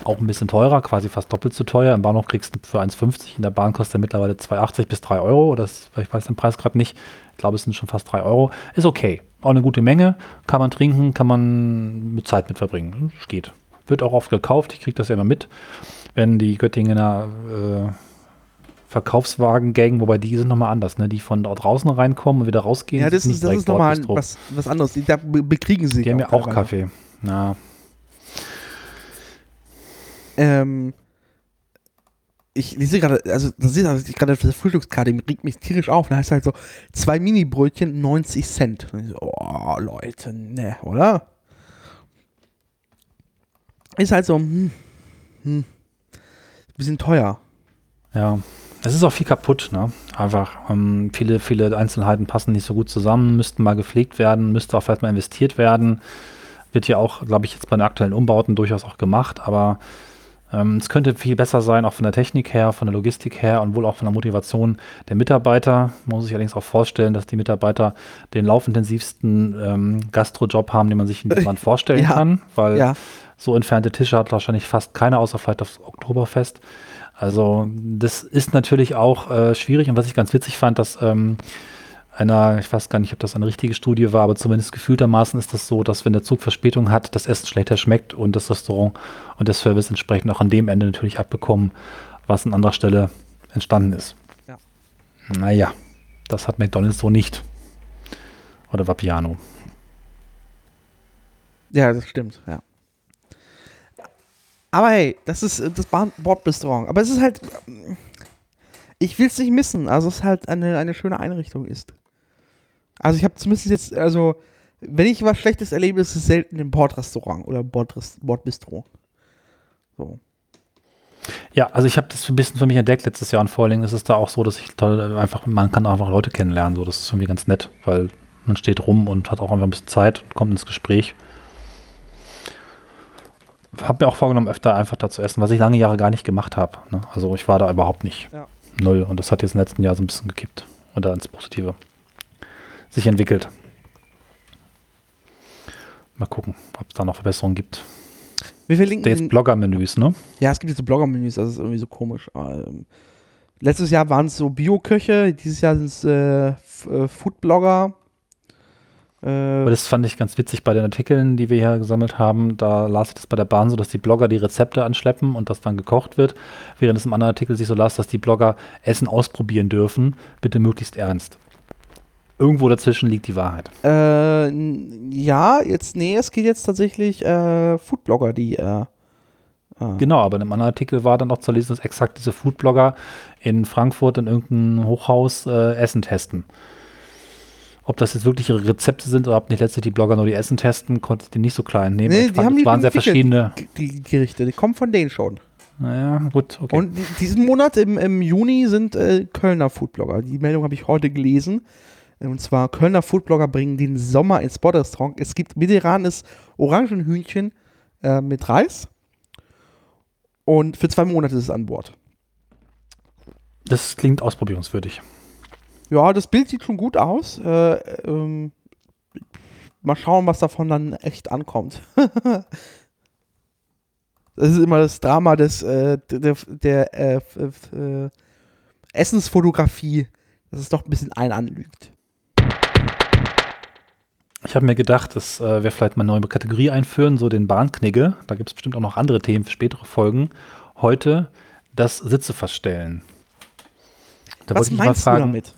auch ein bisschen teurer, quasi fast doppelt so teuer. Im Bahnhof kriegst du für 1,50, in der Bahn kostet er mittlerweile 2,80 bis 3 Euro. Das, ich weiß den Preis gerade nicht. Ich glaube, es sind schon fast 3 Euro. Ist okay. Auch eine gute Menge. Kann man trinken, kann man mit Zeit mit verbringen. Geht. Wird auch oft gekauft. Ich kriege das ja immer mit wenn die Göttingener äh, Verkaufswagen-Gang, wobei die sind nochmal anders, ne? Die von da draußen reinkommen und wieder rausgehen.
Ja, das ist, das ist nochmal was, was anderes. Die, da bekriegen sie.
Die haben ja auch Kaffee. Ja.
Ähm, ich lese gerade, also das ist also gerade für die Frühstückskarte, die regt mich tierisch auf. Da heißt halt so, zwei Mini-Brötchen, 90 Cent. So, oh, Leute, ne, oder? Ist halt so, hm, hm bisschen teuer.
Ja, es ist auch viel kaputt, ne? Einfach ähm, viele, viele Einzelheiten passen nicht so gut zusammen, müssten mal gepflegt werden, müsste auch vielleicht mal investiert werden. Wird ja auch, glaube ich, jetzt bei den aktuellen Umbauten durchaus auch gemacht, aber ähm, es könnte viel besser sein, auch von der Technik her, von der Logistik her und wohl auch von der Motivation der Mitarbeiter. Man muss sich allerdings auch vorstellen, dass die Mitarbeiter den laufintensivsten ähm, Gastrojob haben, den man sich in diesem Land vorstellen ja. kann, weil ja. So entfernte Tische hat wahrscheinlich fast keiner, außer vielleicht aufs Oktoberfest. Also das ist natürlich auch äh, schwierig. Und was ich ganz witzig fand, dass ähm, einer, ich weiß gar nicht, ob das eine richtige Studie war, aber zumindest gefühltermaßen ist das so, dass wenn der Zug Verspätung hat, das Essen schlechter schmeckt und das Restaurant und der Service entsprechend auch an dem Ende natürlich abbekommen, was an anderer Stelle entstanden ist. Ja. Naja, das hat McDonalds so nicht. Oder Vapiano.
Ja, das stimmt, ja. Aber hey, das ist äh, das Bordrestaurant. Aber es ist halt. Ich will es nicht missen. Also, es ist halt eine, eine schöne Einrichtung ist. Also, ich habe zumindest jetzt. Also, wenn ich was Schlechtes erlebe, ist es selten im Bordrestaurant oder Bordbistro. So.
Ja, also ich habe das ein bisschen für mich entdeckt letztes Jahr und vor allem ist es da auch so, dass ich toll einfach, man kann einfach Leute kennenlernen. So, das ist irgendwie ganz nett, weil man steht rum und hat auch einfach ein bisschen Zeit und kommt ins Gespräch habe mir auch vorgenommen, öfter einfach da zu essen, was ich lange Jahre gar nicht gemacht habe. Ne? Also ich war da überhaupt nicht. Ja. Null. Und das hat jetzt im letzten Jahr so ein bisschen gekippt oder ins Positive sich entwickelt. Mal gucken, ob es da noch Verbesserungen gibt.
Wir verlinken
jetzt Blogger-Menüs, ne?
Ja, es gibt jetzt so Blogger-Menüs, das ist irgendwie so komisch. Ähm, letztes Jahr waren es so Bio-Köche, dieses Jahr sind es äh, äh Food-Blogger.
Äh, Aber das fand ich ganz witzig bei den Artikeln, die wir hier gesammelt haben. Da las ich das bei der Bahn so, dass die Blogger die Rezepte anschleppen und das dann gekocht wird, während es im anderen Artikel sich so las, dass die Blogger Essen ausprobieren dürfen, bitte möglichst ernst. Irgendwo dazwischen liegt die Wahrheit.
Äh, ja, jetzt, nee, es geht jetzt tatsächlich äh, Foodblogger, die äh,
Ah. Genau, aber in einem anderen Artikel war dann noch zu lesen, dass exakt diese Foodblogger in Frankfurt in irgendeinem Hochhaus äh, Essen testen. Ob das jetzt wirklich ihre Rezepte sind oder ob nicht letztlich die Blogger nur die Essen testen, konnte ich den nicht so klein nehmen. Nee,
die fand, haben die waren sehr verschiedene. Die Gerichte, die kommen von denen schon.
Naja, gut,
okay. Und diesen Monat im, im Juni sind äh, Kölner Foodblogger. Die Meldung habe ich heute gelesen. Und zwar Kölner Foodblogger bringen den Sommer ins Bordrestaurant. Es gibt mediterranes Orangenhühnchen äh, mit Reis. Und für zwei Monate ist es an Bord.
Das klingt ausprobierungswürdig.
Ja, das Bild sieht schon gut aus. Äh, ähm, mal schauen, was davon dann echt ankommt. das ist immer das Drama des, äh, der, der äh, äh, Essensfotografie, dass es doch ein bisschen ein anlügt.
Ich habe mir gedacht, dass äh, wir vielleicht mal eine neue Kategorie einführen, so den Bahnknigge. Da gibt es bestimmt auch noch andere Themen für spätere Folgen. Heute das Sitze verstellen.
Da Was meinst fragen, du damit?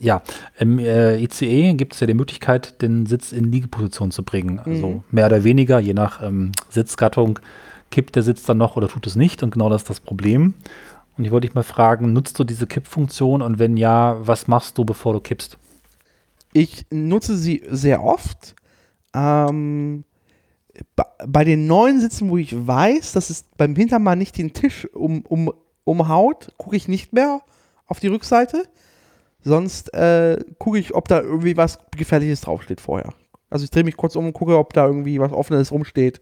Ja, im äh, ICE gibt es ja die Möglichkeit, den Sitz in Liegeposition zu bringen. Also mhm. mehr oder weniger, je nach ähm, Sitzgattung, kippt der Sitz dann noch oder tut es nicht. Und genau das ist das Problem. Und ich wollte dich mal fragen, nutzt du diese Kippfunktion und wenn ja, was machst du, bevor du kippst?
Ich nutze sie sehr oft. Ähm, bei den neuen Sitzen, wo ich weiß, dass es beim Hintermann nicht den Tisch um, um, umhaut, gucke ich nicht mehr auf die Rückseite. Sonst äh, gucke ich, ob da irgendwie was Gefährliches draufsteht vorher. Also ich drehe mich kurz um und gucke, ob da irgendwie was Offenes rumsteht.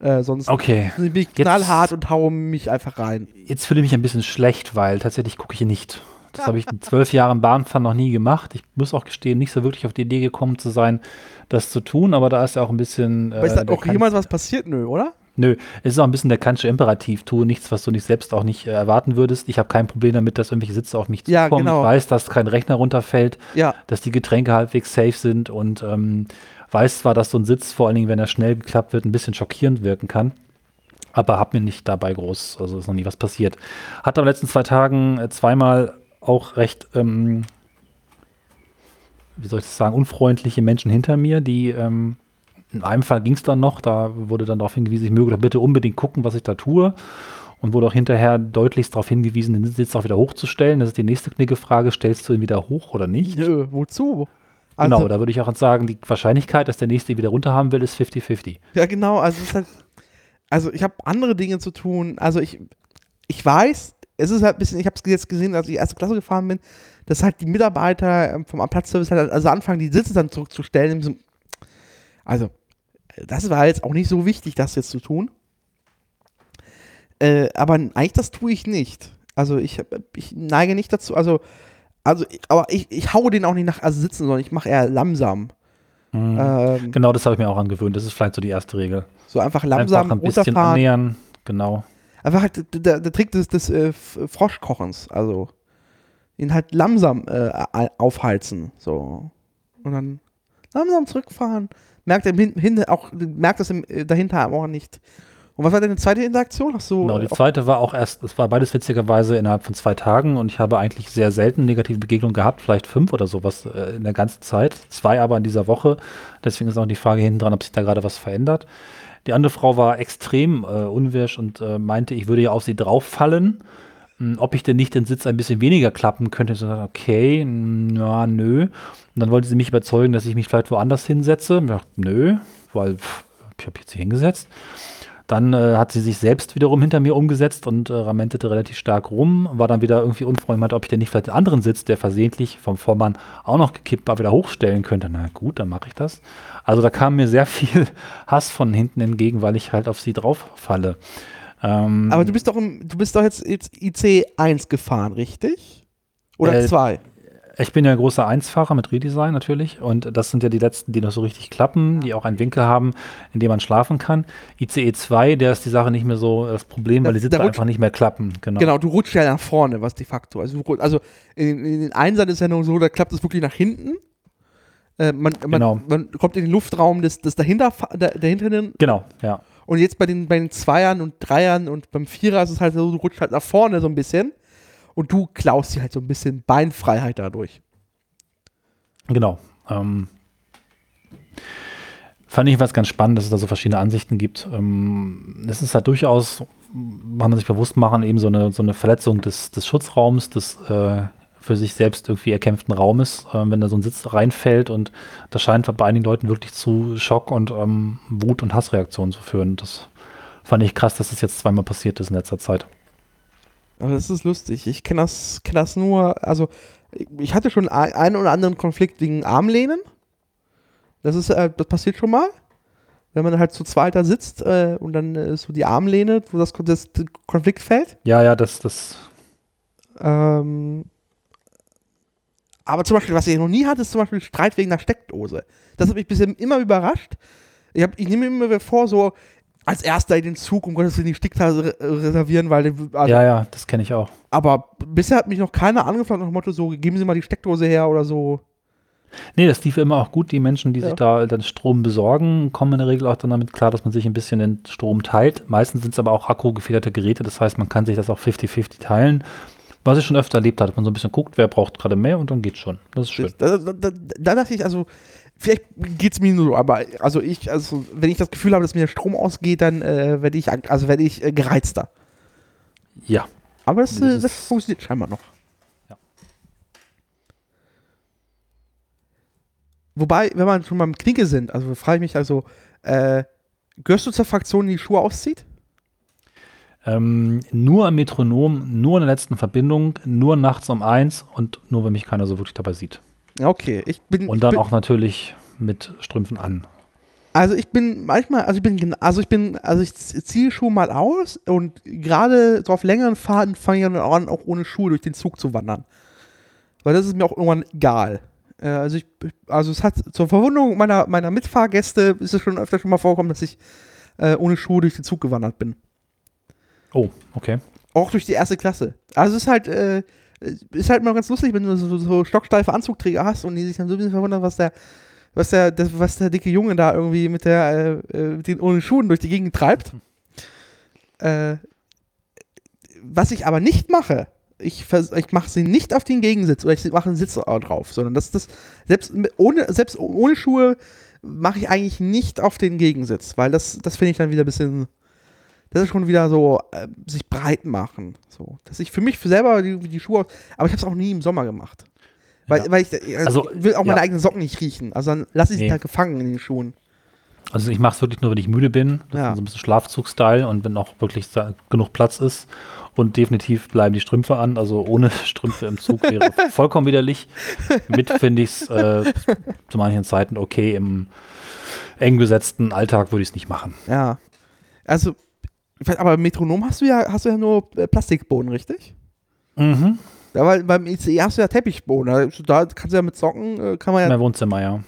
Äh, sonst
okay.
bin ich knallhart und haue mich einfach rein.
Jetzt fühle ich mich ein bisschen schlecht, weil tatsächlich gucke ich hier nicht. Das habe ich in zwölf Jahren Bahnfahren noch nie gemacht. Ich muss auch gestehen, nicht so wirklich auf die Idee gekommen zu sein, das zu tun, aber da ist ja auch ein bisschen.
Aber ist da auch jemals was passiert? Nö, oder?
Nö, es ist auch ein bisschen der kantische Imperativ. Tue nichts, was du nicht selbst auch nicht äh, erwarten würdest. Ich habe kein Problem damit, dass irgendwelche Sitze auf mich
ja, zukommen.
Genau. Ich weiß, dass kein Rechner runterfällt,
ja.
dass die Getränke halbwegs safe sind und ähm, weiß zwar, dass so ein Sitz, vor allen Dingen, wenn er schnell geklappt wird, ein bisschen schockierend wirken kann. Aber habe mir nicht dabei groß, also ist noch nie was passiert. Hat aber letzten zwei Tagen äh, zweimal auch recht, ähm, wie soll ich das sagen, unfreundliche Menschen hinter mir, die ähm, in einem Fall ging es dann noch, da wurde dann darauf hingewiesen, ich möge doch bitte unbedingt gucken, was ich da tue. Und wurde auch hinterher deutlichst darauf hingewiesen, den Sitz auch wieder hochzustellen. Das ist die nächste Knicke-Frage, stellst du ihn wieder hoch oder nicht?
Nö, wozu?
Also, genau, da würde ich auch sagen, die Wahrscheinlichkeit, dass der nächste wieder runter haben will, ist 50-50.
Ja, genau, also halt, also ich habe andere Dinge zu tun. Also ich, ich weiß, es ist halt ein bisschen, ich habe es jetzt gesehen, als ich erste Klasse gefahren bin, dass halt die Mitarbeiter ähm, vom Platzservice halt also anfangen, die Sitze dann zurückzustellen. Also, das war jetzt auch nicht so wichtig, das jetzt zu tun. Äh, aber eigentlich das tue ich nicht. Also ich, ich neige nicht dazu, also, also aber ich, ich haue den auch nicht nach also sitzen, sondern ich mache eher langsam.
Mhm. Ähm, genau, das habe ich mir auch angewöhnt. Das ist vielleicht so die erste Regel.
So einfach langsam
einfach ein bisschen annähern, genau.
Einfach halt der, der Trick des, des äh, Froschkochens, also ihn halt langsam äh, aufheizen, so. Und dann langsam zurückfahren. Merkt er hin, auch, merkt das im, äh, dahinter auch nicht. Und was war deine zweite Interaktion? Ach so,
genau, die zweite war auch erst, es war beides witzigerweise innerhalb von zwei Tagen und ich habe eigentlich sehr selten negative Begegnungen gehabt, vielleicht fünf oder sowas äh, in der ganzen Zeit. Zwei aber in dieser Woche. Deswegen ist auch die Frage hinten dran, ob sich da gerade was verändert. Die andere Frau war extrem äh, unwirsch und äh, meinte, ich würde ja auf sie drauf fallen. Hm, ob ich denn nicht den Sitz ein bisschen weniger klappen könnte. Ich so, okay, na, nö. Und dann wollte sie mich überzeugen, dass ich mich vielleicht woanders hinsetze. Ich dachte, nö, weil pff, ich habe jetzt hier hingesetzt. Dann äh, hat sie sich selbst wiederum hinter mir umgesetzt und äh, ramentete relativ stark rum, war dann wieder irgendwie unfreundlich, ob ich denn nicht vielleicht den anderen Sitz, der versehentlich vom Vormann auch noch gekippt war, wieder hochstellen könnte. Na gut, dann mache ich das. Also da kam mir sehr viel Hass von hinten entgegen, weil ich halt auf sie drauf falle.
Ähm, Aber du bist doch im, du bist doch jetzt, jetzt IC 1 gefahren, richtig? Oder 2?
Äh, ich bin ja ein großer Einsfahrer mit Redesign natürlich und das sind ja die letzten, die noch so richtig klappen, die auch einen Winkel haben, in dem man schlafen kann. ICE 2, der ist die Sache nicht mehr so das Problem, weil die Sitze einfach nicht mehr klappen.
Genau. genau, du rutschst ja nach vorne, was de facto. Also, also in, in den Einsern ist ja nur so, da klappt es wirklich nach hinten. Äh, man, man, genau. man, kommt in den Luftraum des, des dahinter, der, dahinter.
Genau, ja.
Und jetzt bei den, bei den Zweiern und Dreiern und beim Vierer ist es halt so, du rutschst halt nach vorne so ein bisschen und du klaust dir halt so ein bisschen Beinfreiheit dadurch.
Genau. Ähm, fand ich was ganz spannend, dass es da so verschiedene Ansichten gibt. Ähm, ist halt durchaus, man sich bewusst machen, eben so eine, so eine Verletzung des, des Schutzraums, des äh, für sich selbst irgendwie erkämpften Raumes, äh, wenn da so ein Sitz reinfällt und das scheint bei einigen Leuten wirklich zu Schock und ähm, Wut- und Hassreaktionen zu führen. Das fand ich krass, dass das jetzt zweimal passiert ist in letzter Zeit.
Aber das ist lustig. Ich kenne das, kenn das nur, also ich hatte schon einen oder anderen Konflikt wegen Armlehnen. Das ist, äh, das passiert schon mal. Wenn man halt zu zweiter sitzt äh, und dann äh, so die Armlehne, wo das, das Konflikt fällt.
Ja, ja, das, das.
Ähm, aber zum Beispiel, was ich noch nie hatte, ist zum Beispiel Streit wegen der Steckdose. Das hat mich bisher immer überrascht. Ich, hab, ich nehme mir immer vor, so, als erster in den Zug, um Gottes Willen die Steckdose reservieren, weil.
Also, ja, ja, das kenne ich auch.
Aber bisher hat mich noch keiner angefragt nach dem Motto, so, geben Sie mal die Steckdose her oder so.
Nee, das lief immer auch gut. Die Menschen, die ja. sich da dann Strom besorgen, kommen in der Regel auch dann damit klar, dass man sich ein bisschen den Strom teilt. Meistens sind es aber auch akkugefederte Geräte, das heißt, man kann sich das auch 50-50 teilen. Was ich schon öfter erlebt habe, man so ein bisschen guckt, wer braucht gerade mehr und dann geht's schon. Das ist schön.
Da, da, da, da dachte ich, also, vielleicht geht es mir nur so, aber also ich, also wenn ich das Gefühl habe, dass mir der Strom ausgeht, dann äh, werde ich, also werde ich äh, gereizter.
Ja,
Aber das,
Das
äh, das
ist-
funktioniert scheinbar noch.
Ja.
Wobei, wenn man schon beim Knicke sind, also frage ich mich also, äh, gehörst du zur Fraktion, die die Schuhe auszieht?
Ähm, nur am Metronom, nur in der letzten Verbindung, nur nachts um eins und nur, wenn mich keiner so wirklich dabei sieht.
Okay, ich bin.
Und dann
bin,
auch natürlich mit Strümpfen an.
Also ich bin manchmal, also ich bin, also ich bin, also ich ziehe Schuhe mal aus und gerade so auf längeren Fahrten fange ich dann an, auch ohne Schuhe durch den Zug zu wandern. Weil das ist mir auch irgendwann egal. Äh, also ich, also es hat zur Verwunderung meiner, meiner Mitfahrgäste ist es schon öfter schon mal vorgekommen, dass ich äh, ohne Schuhe durch den Zug gewandert bin.
Oh, okay.
Auch durch die erste Klasse. Also es ist halt, äh, ist halt mal ganz lustig, wenn du so, so stocksteife Anzugträger hast und die sich dann so ein bisschen verwundern, was der, was der, das, was der dicke Junge da irgendwie mit der, äh, äh, mit den ohne Schuhen durch die Gegend treibt. Äh, was ich aber nicht mache, ich, ich mache sie nicht auf den Gegensitz oder ich mache einen Sitz drauf, sondern das das selbst ohne selbst ohne Schuhe mache ich eigentlich nicht auf den Gegensitz, weil das das finde ich dann wieder ein bisschen das ist schon wieder so äh, sich breit machen, so, dass ich für mich selber die, die Schuhe, aber ich habe es auch nie im Sommer gemacht. Weil,
Ja.
weil ich, äh,
Also,
ich will auch meine
ja.
eigenen Socken nicht riechen. Also dann lasse ich sie
Nee.
halt gefangen in den Schuhen.
Also ich mache es wirklich nur, wenn ich müde bin. Das
Ja.
ist so ein bisschen Schlafzug-Style und wenn auch wirklich genug Platz ist. Und definitiv bleiben die Strümpfe an. Also ohne Strümpfe im Zug wäre vollkommen widerlich. Mit finde ich es äh, zu manchen Zeiten okay. Im eng besetzten Alltag würde ich es nicht machen.
Ja. Also, aber Metronom hast du ja, hast du ja nur äh, Plastikboden, richtig?
Mhm.
Ja, weil beim ICE hast du ja Teppichboden. Da, da kannst du ja mit Socken, äh, kann man ja,
Mein Wohnzimmer, ja.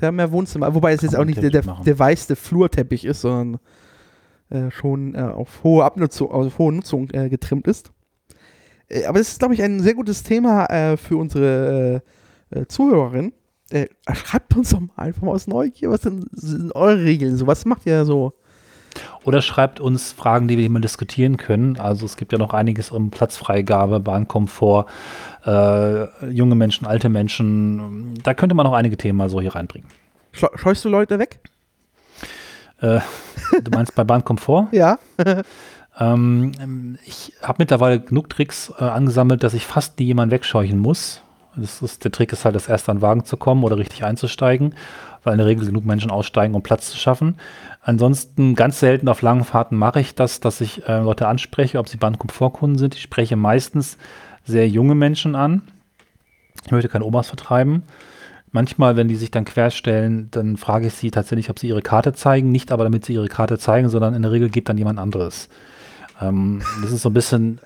ja mehr Wohnzimmer. Wobei es jetzt auch nicht der, der, der weiße Flurteppich ist, sondern äh, schon äh, auf hohe Abnutzung, also auf hohe Nutzung äh, getrimmt ist. Äh, aber es ist, glaube ich, ein sehr gutes Thema für unsere Zuhörerin. Schreibt uns doch mal einfach mal aus Neugier, was denn sind eure Regeln? So, was macht ihr so?
Oder schreibt uns Fragen, die wir mal diskutieren können. Also es gibt ja noch einiges um Platzfreigabe, Bahnkomfort, äh, junge Menschen, alte Menschen. Da könnte man noch einige Themen mal so hier reinbringen.
Scheu- Scheust du Leute weg?
Äh, du meinst bei Bahnkomfort?
Ja.
Ähm, ich habe mittlerweile genug Tricks äh, angesammelt, dass ich fast nie jemanden wegscheuchen muss. Das ist, der Trick ist halt, das erst an den Wagen zu kommen oder richtig einzusteigen, weil in der Regel genug Menschen aussteigen, um Platz zu schaffen. Ansonsten ganz selten auf langen Fahrten mache ich das, dass ich äh, Leute anspreche, ob sie Bahnkomfortkunden sind. Ich spreche meistens sehr junge Menschen an. Ich möchte keine Omas vertreiben. Manchmal, wenn die sich dann querstellen, dann frage ich sie tatsächlich, ob sie ihre Karte zeigen. Nicht aber, damit sie ihre Karte zeigen, sondern in der Regel geht dann jemand anderes. Ähm, das ist so ein bisschen,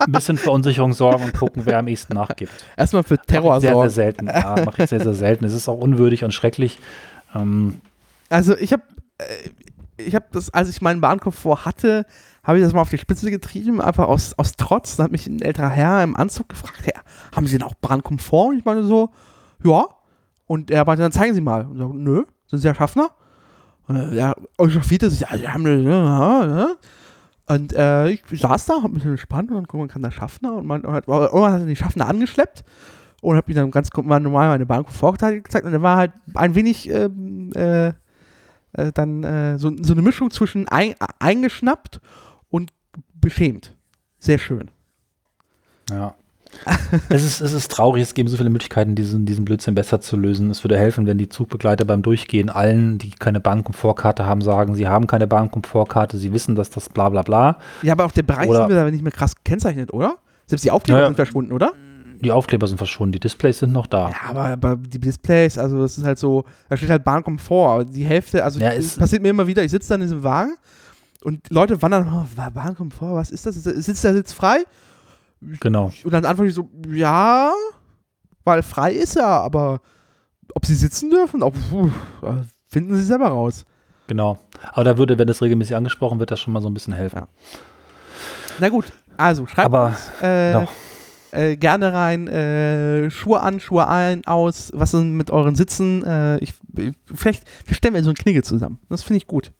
ein bisschen Verunsicherung sorgen und gucken, wer am ehesten nachgibt.
Erstmal für Terror
ich sehr, sehr
sorgen.
selten. Ja, mache ich sehr, sehr selten. Es ist auch unwürdig und schrecklich. Ähm,
Also ich habe, ich habe das, als ich meinen Bahnkomfort hatte, habe ich das mal auf die Spitze getrieben, einfach aus, aus Trotz. Da hat mich ein älterer Herr im Anzug gefragt, ja, haben Sie denn auch Bahnkomfort? Und ich meine so, ja. Und er meinte, dann zeigen Sie mal. Und ich so, nö, sind Sie ja Schaffner? Und er, ja, echauffierte sich, ja, Sie haben eine, ja, ja. Und äh, ich saß da, hab mich entspannt und dann guck mal, kann der Schaffner und man hat, irgendwann hat er die Schaffner angeschleppt und hab ihm dann ganz normal meine Bahnkomfortkarte gezeigt und er war halt ein wenig ähm, äh, äh, dann äh, so, so eine Mischung zwischen ein, eingeschnappt und beschämt. Sehr schön.
Ja. es, ist, es ist traurig, es geben so viele Möglichkeiten, diesen, diesen Blödsinn besser zu lösen. Es würde helfen, wenn die Zugbegleiter beim Durchgehen allen, die keine Bahnkomfortkarte haben, sagen, sie haben keine Bahnkomfortkarte, sie wissen, dass das bla bla bla.
Ja, aber auch der Bereich
Oder-
sind wir da nicht mehr krass gekennzeichnet, oder? Selbst die Aufkleber
Ja, ja.
sind verschwunden, oder?
Die Aufkleber sind verschwunden, die Displays sind noch da.
Ja, aber, aber die Displays, also das ist halt so, da steht halt Bahnkomfort, die Hälfte, also
Ja,
es passiert mir immer wieder, ich sitze dann in diesem Wagen und Leute wandern, oh, Bahnkomfort, was ist das? Sitzt der Sitz frei?
Genau.
Und dann antworte ich so, ja, weil frei ist er, aber ob sie sitzen dürfen, ob, finden sie selber raus.
Genau. Aber da würde, wenn das regelmäßig angesprochen wird, das schon mal so ein bisschen helfen.
Ja. Na gut, also schreibt
Aber
uns äh. Äh, gerne rein, äh, Schuhe an, Schuhe ein, aus, was ist mit euren Sitzen? Äh, ich, ich, vielleicht stellen wir so einen Knigge zusammen. Das finde ich gut.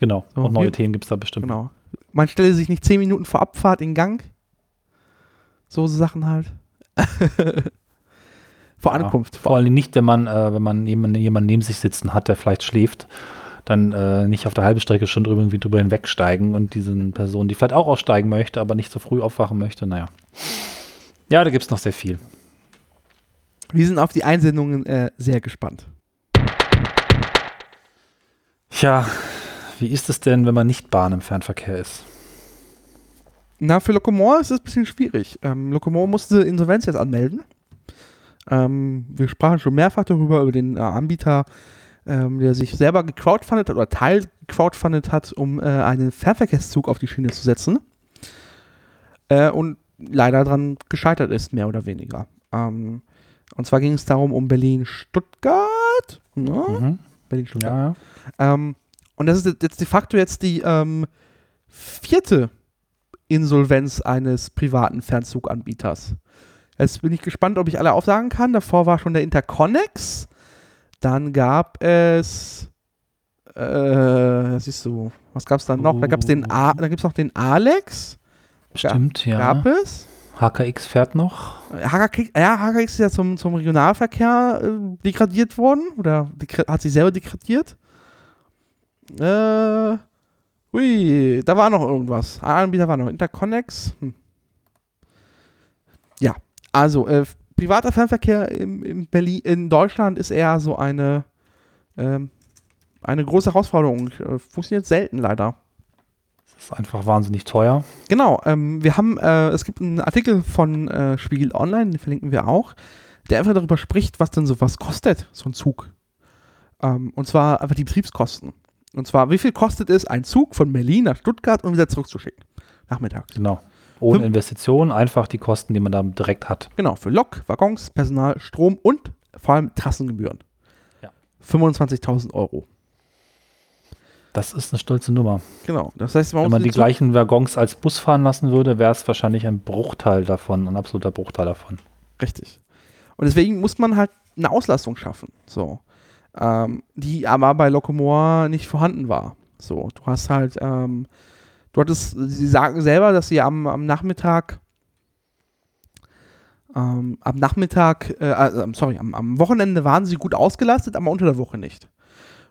Genau.
So,
Und neue Themen gibt es da bestimmt.
Genau. Man stelle sich nicht zehn Minuten vor Abfahrt in Gang. So Sachen halt. vor
Ja,
Ankunft.
Vor allem nicht, wenn man, äh, wenn man jemanden, jemanden neben sich sitzen hat, der vielleicht schläft. dann äh, nicht auf der halben Strecke schon drüber, irgendwie drüber hinwegsteigen und diesen Personen, die vielleicht auch aussteigen möchte, aber nicht so früh aufwachen möchte, naja. Ja, da gibt es noch sehr viel.
Wir sind auf die Einsendungen äh, sehr gespannt.
Tja, wie ist es denn, wenn man nicht Bahn im Fernverkehr ist?
Na, für Locomore ist es ein bisschen schwierig. Ähm, Locomore musste Insolvenz jetzt anmelden. Ähm, wir sprachen schon mehrfach darüber, über den äh, Anbieter, ähm, der sich selber gecrowdfundet hat oder Teil gecrowdfundet hat, um äh, einen Fernverkehrszug auf die Schiene zu setzen. Äh, und leider daran gescheitert ist, mehr oder weniger. Ähm, und zwar ging es darum, um Berlin-Stuttgart. Ne?
Mhm.
Berlin-Stuttgart. Ja. Ähm, und das ist jetzt de facto jetzt die ähm, vierte Insolvenz eines privaten Fernzuganbieters. Jetzt bin ich gespannt, ob ich alle aufsagen kann. Davor war schon der Interconnex. Dann gab es, äh, siehst du, was gab es dann noch? Da gab es den, A, da gibt es noch den Alex.
Stimmt, ja.
Gab es?
HKX fährt noch.
HKX, ja, HKX ist ja zum, zum Regionalverkehr äh, degradiert worden oder hat sich selber degradiert. Äh, hui, da war noch irgendwas. Ein Anbieter war noch Interconnex. Hm. Ja, also äh, privater Fernverkehr im, im Berlin, in Deutschland ist eher so eine, ähm, eine große Herausforderung. Äh, funktioniert selten leider.
Das ist einfach wahnsinnig teuer.
Genau, ähm, wir haben, äh, es gibt einen Artikel von äh, Spiegel Online, den verlinken wir auch, der einfach darüber spricht, was denn sowas kostet, so ein Zug. Ähm, und zwar einfach die Betriebskosten. Und zwar, wie viel kostet es, einen Zug von Berlin nach Stuttgart und wieder zurückzuschicken? Nachmittags.
Genau. Ohne Investitionen, einfach die Kosten, die man da direkt hat.
Genau, für Lok, Waggons, Personal, Strom und vor allem Trassengebühren.
Ja.
25.000 Euro.
Das ist eine stolze Nummer.
Genau. Das heißt,
man Wenn man die gleichen Waggons als Bus fahren lassen würde, wäre es wahrscheinlich ein Bruchteil davon, ein absoluter Bruchteil davon.
Richtig. Und deswegen muss man halt eine Auslastung schaffen. So ähm, die aber bei Locomore nicht vorhanden war. So, du hast halt, ähm, du hattest, sie sagen selber, dass sie am, am Nachmittag, ähm, am Nachmittag, äh, äh, sorry, am, am, Wochenende waren sie gut ausgelastet, aber unter der Woche nicht.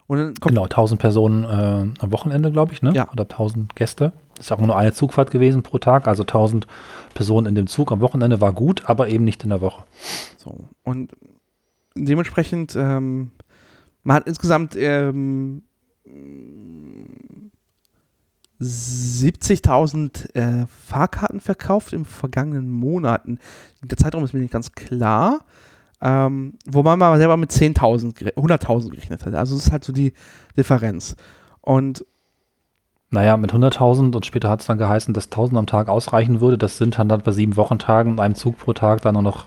Genau, 1000 Personen äh, am Wochenende, glaube ich, ne?
Ja.
Oder 1000 Gäste. Das ist auch nur eine Zugfahrt gewesen pro Tag, also 1000 Personen in dem Zug am Wochenende war gut, aber eben nicht in der Woche.
So, und dementsprechend ähm, man hat insgesamt ähm, 70.000 äh, Fahrkarten verkauft in vergangenen Monaten. Der Zeitraum ist mir nicht ganz klar. Ähm, wo man mal selber mit 10.000, 100.000 gerechnet hat. Also das ist halt so die Differenz. Und
naja, mit 100.000 und später hat es dann geheißen, dass 1.000 am Tag ausreichen würde. Das sind dann, dann bei sieben Wochentagen und einem Zug pro Tag dann nur noch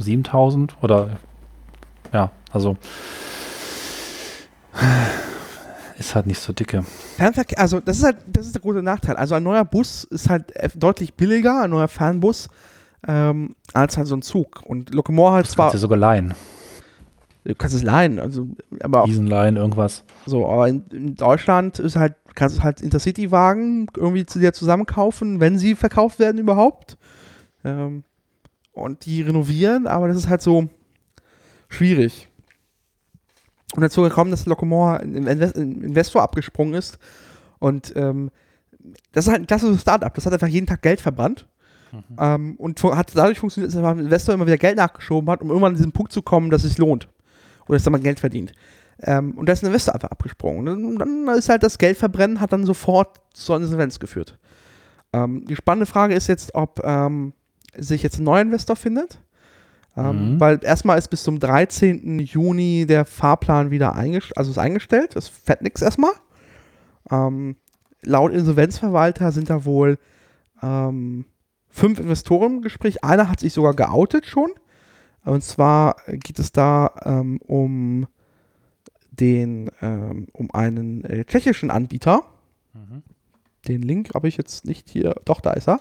7.000 oder ja, also ist halt nicht so dicke.
Fernverkehr, also das ist halt, das ist der große Nachteil. Also ein neuer Bus ist halt deutlich billiger, ein neuer Fernbus, ähm, als halt so ein Zug. Und Locomore halt zwar.
Du kannst ja sogar leihen.
Du kannst es leihen, also, aber auch.
Leihen, irgendwas.
So, aber in, in, Deutschland ist halt, kannst du halt Intercity-Wagen irgendwie zu dir zusammenkaufen, wenn sie verkauft werden überhaupt. Ähm, und die renovieren, aber das ist halt so schwierig. Und dazu gekommen, dass Locomore ein Investor abgesprungen ist. Und ähm, das ist halt ein klassisches Startup. Das hat einfach jeden Tag Geld verbrannt. Mhm. Ähm, und hat dadurch funktioniert, dass der Investor immer wieder Geld nachgeschoben hat, um irgendwann an diesen Punkt zu kommen, dass es sich lohnt. Oder dass man Geld verdient. Ähm, und da ist ein Investor einfach abgesprungen. Und dann ist halt das Geldverbrennen hat dann sofort zur Insolvenz geführt. Ähm, die spannende Frage ist jetzt, ob ähm, sich jetzt ein neuer Investor findet ähm, mhm. Weil erstmal ist bis zum 13. Juni der Fahrplan wieder eingestellt, also ist eingestellt, das fährt nichts erstmal. Ähm, laut Insolvenzverwalter sind da wohl ähm, fünf Investoren im Gespräch. Einer hat sich sogar geoutet schon. Und zwar geht es da ähm, um den, ähm, um einen äh, tschechischen Anbieter. Mhm. Den Link habe ich jetzt nicht hier. Doch, da ist er.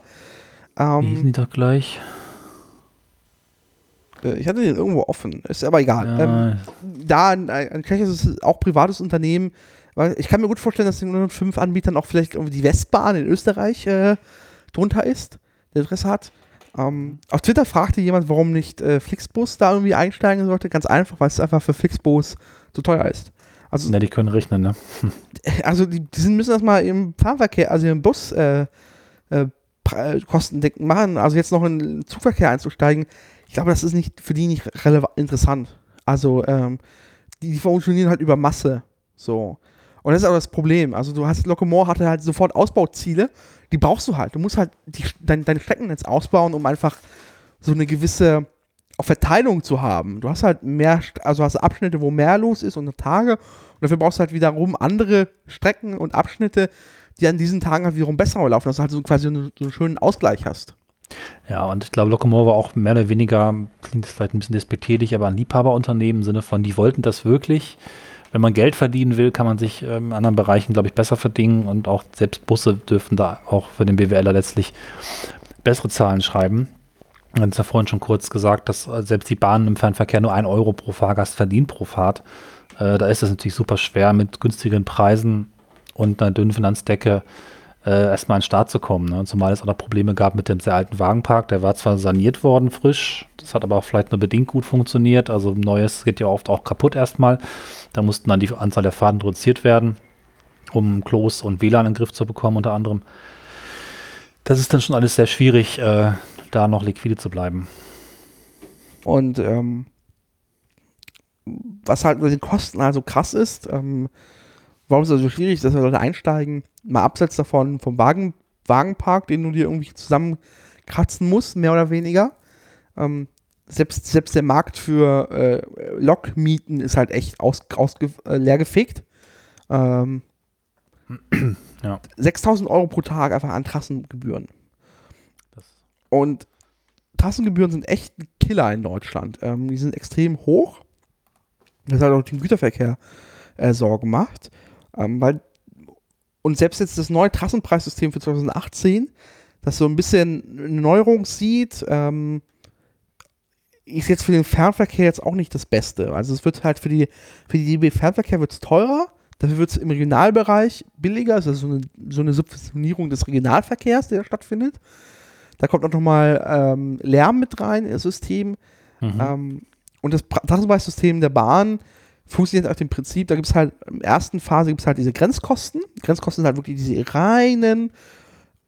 Ähm, Lesen die doch gleich.
Äh, ich hatte den irgendwo offen. Ist aber egal. Ja. Ähm, da ein, ein tschechisches, auch privates Unternehmen. Ich kann mir gut vorstellen, dass in fünf Anbietern auch vielleicht irgendwie die Westbahn in Österreich äh, drunter ist, Interesse hat. Ähm, auf Twitter fragte jemand, warum nicht äh, Flixbus da irgendwie einsteigen sollte. Ganz einfach, weil es einfach für Flixbus zu teuer ist. Also,
Ja, die können rechnen, ne?
also die, die müssen das mal im Fahrverkehr, also im Bus äh, äh, Pre- kostendeckend machen. Also jetzt noch in den Zugverkehr einzusteigen, ich glaube, das ist nicht für die nicht relevant interessant. Also ähm, die, die funktionieren halt über Masse. So. Und das ist aber das Problem. Also du hast, Locomore hatte halt sofort Ausbauziele, die brauchst du halt. Du musst halt die, dein, dein Streckennetz ausbauen, um einfach so eine gewisse Verteilung zu haben. Du hast halt mehr, also hast Abschnitte, wo mehr los ist und Tage. Und dafür brauchst du halt wiederum andere Strecken und Abschnitte, die an diesen Tagen halt wiederum besser laufen, dass du halt so quasi so einen, schönen Ausgleich hast.
Ja, und ich glaube, Locomore war auch mehr oder weniger, klingt vielleicht ein bisschen despektierlich, aber ein Liebhaberunternehmen im Sinne von, die wollten das wirklich. Wenn man Geld verdienen will, kann man sich ähm, in anderen Bereichen, glaube ich, besser verdienen und auch selbst Busse dürfen da auch für den BWLer letztlich bessere Zahlen schreiben. Wir haben es ja vorhin schon kurz gesagt, dass äh, selbst die Bahnen im Fernverkehr nur ein Euro pro Fahrgast verdienen pro Fahrt. Äh, da ist es natürlich super schwer, mit günstigeren Preisen und einer dünnen Finanzdecke äh, erstmal an den Start zu kommen. Ne? Zumal es auch noch Probleme gab mit dem sehr alten Wagenpark. Der war zwar saniert worden, frisch, das hat aber auch vielleicht nur bedingt gut funktioniert. Also Neues geht ja oft auch kaputt erstmal. Da mussten dann die Anzahl der Fahrten reduziert werden, um Klos und WLAN in den Griff zu bekommen unter anderem. Das ist dann schon alles sehr schwierig, äh, da noch liquide zu bleiben.
Und ähm, was halt mit den Kosten also krass ist, ähm, warum ist es so schwierig, dass wir Leute einsteigen, mal abseits davon vom Wagen, Wagenpark, den du dir irgendwie zusammenkratzen musst, mehr oder weniger. Ähm, selbst, selbst der Markt für äh, Lokmieten ist halt echt aus, aus, äh, leer gefegt. Ähm,
Ja.
6000 Euro pro Tag einfach an Trassengebühren.
Das,
Und Trassengebühren sind echt ein Killer in Deutschland. Ähm, die sind extrem hoch. Das hat auch dem Güterverkehr äh, Sorgen macht. Ähm, weil, und selbst jetzt das neue Trassenpreissystem für 2018, das so ein bisschen eine Neuerung sieht, ähm, ist jetzt für den Fernverkehr jetzt auch nicht das Beste. Also es wird halt für die, für die DB Fernverkehr wird es teurer, dafür wird es im Regionalbereich billiger, also so eine, so eine Subventionierung des Regionalverkehrs, der da stattfindet. Da kommt auch nochmal ähm, Lärm mit rein ins System.
mhm.
Ähm, und das Trassenpreissystem der Bahn funktioniert auf dem Prinzip, da gibt es halt, in der ersten Phase gibt es halt diese Grenzkosten. Grenzkosten sind halt wirklich diese reinen,